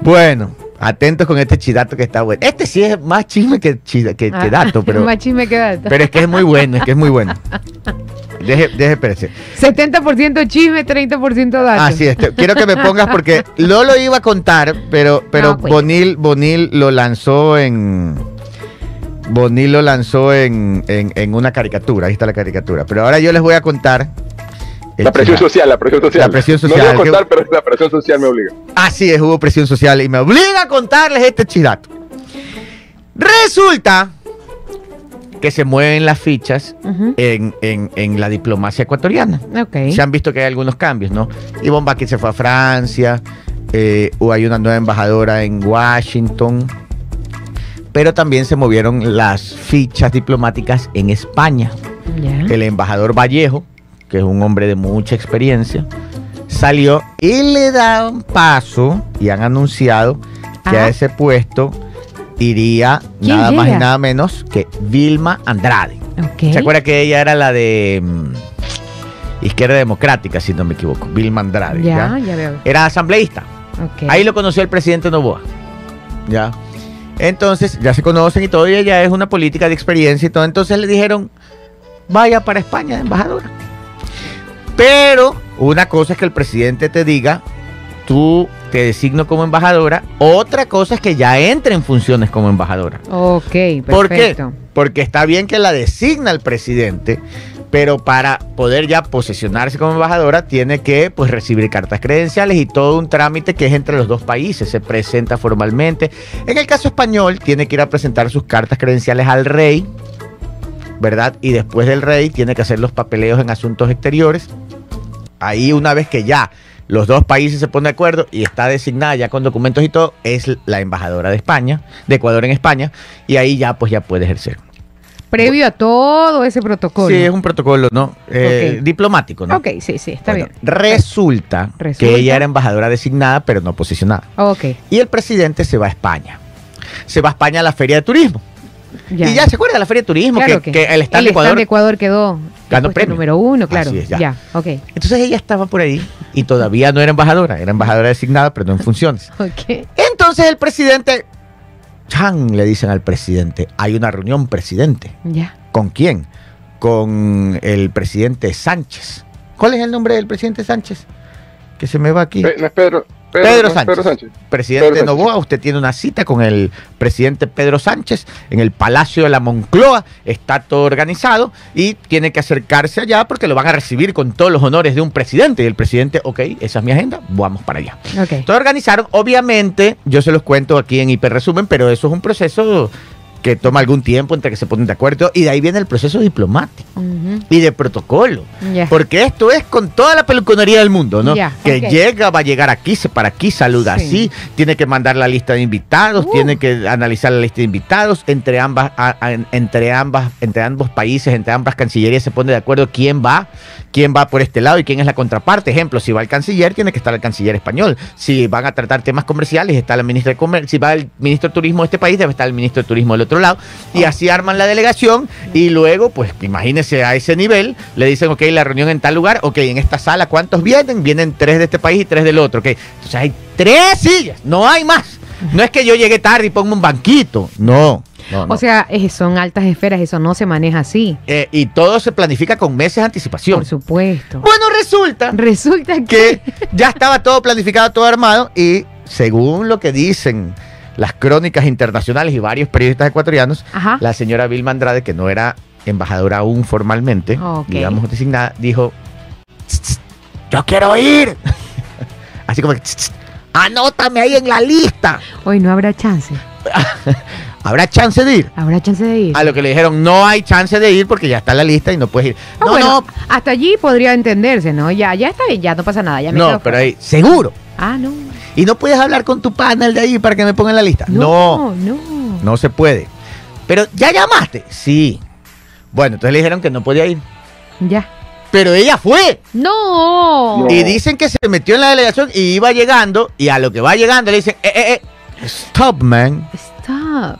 Bueno, atentos con este chidato que está bueno. Este sí es más chisme que, chida- que, que Ah, dato, pero, Más chisme que dato. pero es que es muy bueno, es que es muy bueno. Deje, deje, espérese. 70% chisme, 30% dato. Así es, te- quiero que me pongas porque no lo iba a contar, pero, pero No, pues. Bonil, Bonil lo lanzó en. Bonil lo lanzó en, en, en una caricatura, ahí está la caricatura. Pero ahora yo les voy a contar. La presión social, la presión social. La presión No social, lo voy a que- contar, pero la presión social me obliga. Así es, hubo presión social y me obliga a contarles este chidato. Resulta que se mueven las fichas en, en- en la diplomacia ecuatoriana. Ok. Se han visto que hay algunos cambios, ¿no? Ivonne Bakit se fue a Francia, eh, o hay una nueva embajadora en Washington, pero también se movieron las fichas diplomáticas en España. El embajador Vallejo, que es un hombre de mucha experiencia, salió y le dan paso y han anunciado que Ah. a ese puesto iría ¿Quién nada más y nada menos que Vilma Andrade. ¿Se acuerda que ella era la de mm, Izquierda Democrática, si no me equivoco? Vilma Andrade. Ya, ¿ya? ya veo. Era asambleísta. Ahí lo conoció el presidente Novoa. ¿Ya? Entonces, ya se conocen y todo, y ella es una política de experiencia y todo. Entonces le dijeron, vaya para España, de embajadora. Pero una cosa es que el presidente te diga, tú te designo como embajadora. Otra cosa es que ya entre en funciones como embajadora. Ok, perfecto. ¿Por qué? Porque está bien que la designa el presidente, pero para poder ya posesionarse como embajadora tiene que pues recibir cartas credenciales y todo un trámite que es entre los dos países, se presenta formalmente. En el caso español tiene que ir a presentar sus cartas credenciales al rey, ¿verdad? Y después del rey tiene que hacer los papeleos en asuntos exteriores. Ahí una vez que ya los dos países se ponen de acuerdo y está designada ya con documentos y todo, es la embajadora de España, de Ecuador en España, y ahí ya pues ya puede ejercer. Previo a todo ese protocolo. Sí, es un protocolo, ¿no? Eh. Diplomático, ¿no? Ok, sí, sí, está Bueno, bien. Resulta, Resulta. que ella era embajadora designada, pero no posicionada. Ok, Y el presidente se va a España. Se va a España a la Feria de Turismo. ya. Y ya se acuerda de la Feria de Turismo, Claro que, que el stand el de Ecuador. de Ecuador quedó Ganó premio. número uno, claro. Así es, ya. ya. ok. Entonces ella estaba por ahí y todavía no era embajadora, era embajadora designada, pero no en funciones. Ok. Entonces el presidente, Chan, le dicen al presidente, hay una reunión, presidente. Ya. ¿Con quién? Con el presidente Sánchez. ¿Cuál es el nombre del presidente Sánchez? Que se me va aquí. Pe- no es Pedro, Pedro Sánchez. Pedro Sánchez. Presidente Pedro Sánchez. Novoa, usted tiene una cita con el presidente Pedro Sánchez en el Palacio de la Moncloa. Está todo organizado y tiene que acercarse allá porque lo van a recibir con todos los honores de un presidente. Y el presidente, ok, esa es mi agenda, vamos para allá. Ok. Todo organizaron, obviamente, yo se los cuento aquí en hiperresumen, pero eso es un proceso que toma algún tiempo entre que se ponen de acuerdo y de ahí viene el proceso diplomático y de protocolo. Porque esto es con toda la peluconería del mundo, ¿no? Que llega, va a llegar aquí, se para aquí, saluda Sí. así, tiene que mandar la lista de invitados, Uh. tiene que analizar la lista de invitados, entre ambas, a- a- entre ambas, entre ambos países, entre ambas cancillerías se pone de acuerdo quién va, quién va por este lado y quién es la contraparte. Ejemplo, si va el canciller, tiene que estar el canciller español. Si van a tratar temas comerciales, está la ministra de Comercio. Si va el ministro de Turismo de este país, debe estar el ministro de Turismo del otro lado. Y así arman la delegación y luego, pues imagínense a ese nivel, le dicen, ok, la reunión en tal lugar, ok, en esta sala, ¿cuántos vienen? Vienen tres de este país y tres del otro, ok. Entonces hay tres sillas, no hay más. No es que yo llegue tarde y ponga un banquito, no. no, no. O sea, eh, son altas esferas, eso no se maneja así. Eh, y todo se planifica con meses de anticipación. Por supuesto. Bueno, resulta Resulta que. que ya estaba todo planificado, todo armado y según lo que dicen las crónicas internacionales y varios periodistas ecuatorianos, Ajá. la señora Vilma Andrade, que no era embajadora aún formalmente, digamos designada, dijo, "Tss, tss, yo quiero ir. Así como que, "Tss, tss, anótame ahí en la lista. Hoy no habrá chance. ¿Habrá chance de ir? Habrá chance de ir. A lo que le dijeron, no hay chance de ir porque ya está en la lista y no puedes ir. Ah, no, bueno, no, Hasta allí podría entenderse, ¿no? Ya, ya está bien, ya no pasa nada. Ya me no, pero ahí, seguro. Ah, no. Y no puedes hablar con tu panel de ahí para que me ponga en la lista. No, no. No se puede. Pero ya llamaste. Sí. Bueno, entonces le dijeron que no podía ir. Ya. Pero ella fue. No. No. Y dicen que se metió en la delegación y iba llegando. Y a lo que va llegando le dicen, eh, eh, eh, stop, man. Stop.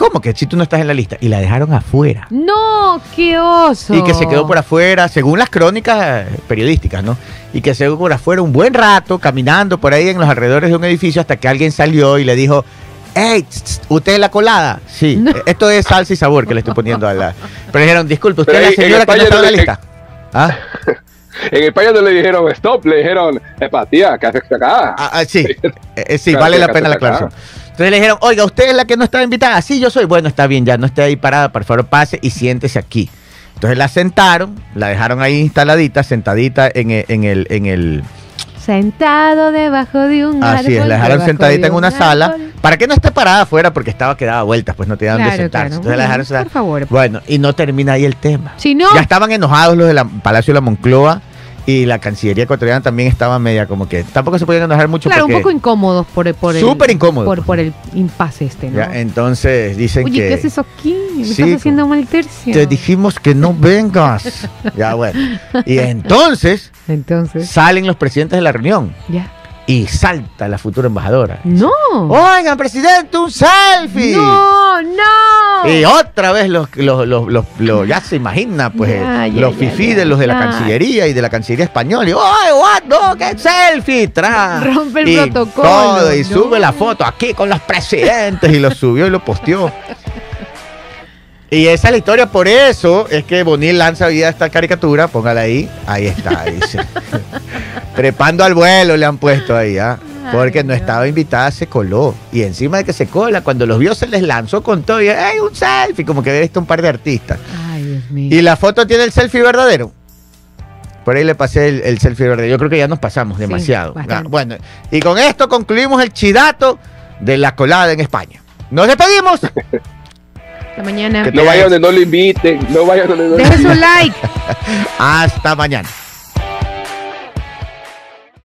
¿Cómo que si tú no estás en la lista? Y la dejaron afuera. No, qué oso. Y que se quedó por afuera, según las crónicas eh, periodísticas, ¿no? Y que se quedó por afuera un buen rato, caminando por ahí en los alrededores de un edificio hasta que alguien salió y le dijo, tss, ¿usted es la colada? Sí, No. esto es salsa y sabor que le estoy poniendo a la... Pero dijeron, disculpe, ¿usted Pero es la señora que no está en la lista? ¿Ah? En España no le dijeron stop, le dijeron, epa, tía, ¿qué haces acá? Ah, ah, sí, Eh, eh, sí, vale la pena la aclaración. Entonces le dijeron, oiga, ¿usted es la que no estaba invitada? Sí, yo soy. Bueno, está bien, ya no esté ahí parada, por favor pase y siéntese aquí. Entonces la sentaron, la dejaron ahí instaladita, sentadita en el... En el, en el Sentado debajo de un árbol. así es, la dejaron sentadita de en una un sala para que no esté parada afuera porque estaba que daba vueltas, pues no tenía dónde Claro, sentarse. claro. Entonces la dejaron sentada. por favor. Bueno, y no termina ahí el tema. Si no, Ya estaban enojados los del Palacio de la Moncloa y la Cancillería ecuatoriana también estaba media como que tampoco se podían enojar mucho claro, un poco incómodos por, por el. Súper incómodos. Por, por el impasse este, ¿no? ya, entonces dicen Oye, que ¿qué haces aquí? Me Sí, estás haciendo mal tercio. te dijimos que no vengas. ya bueno. Y entonces Entonces, salen los presidentes de la reunión ya. Y salta la futura embajadora. ¡No! Oigan, presidente, un selfie. ¡No! ¡No! Y otra vez los, los, los, los- los- ya se imagina, pues, Ya, ya, los ya, fifí de los de la. Cancillería y de la Cancillería Española. Y, ¡ay, what! ¡No, qué selfie! Tra. Rompe el y protocolo, Todo, y no. sube la foto aquí con los presidentes y lo subió y lo posteó. Y esa es la historia, por eso es que Bonil lanza hoy día esta caricatura, póngala ahí, ahí está, dice. Trepando al vuelo le han puesto ahí, ¿ah? Porque no estaba invitada, se coló. Y encima de que se cola, cuando los vio se les lanzó con todo y ¡ay, un selfie! Como que había visto un par de artistas. Ay, Dios mío. Y la foto tiene el selfie verdadero. Por ahí le pasé el, el selfie verdadero. Yo creo que ya nos pasamos demasiado. Ah, bueno, y con esto concluimos el chidato de la colada en España. Nos despedimos. Hasta mañana. Que no vaya donde no lo inviten, no vaya donde no lo Deje inviten. su like. Hasta mañana.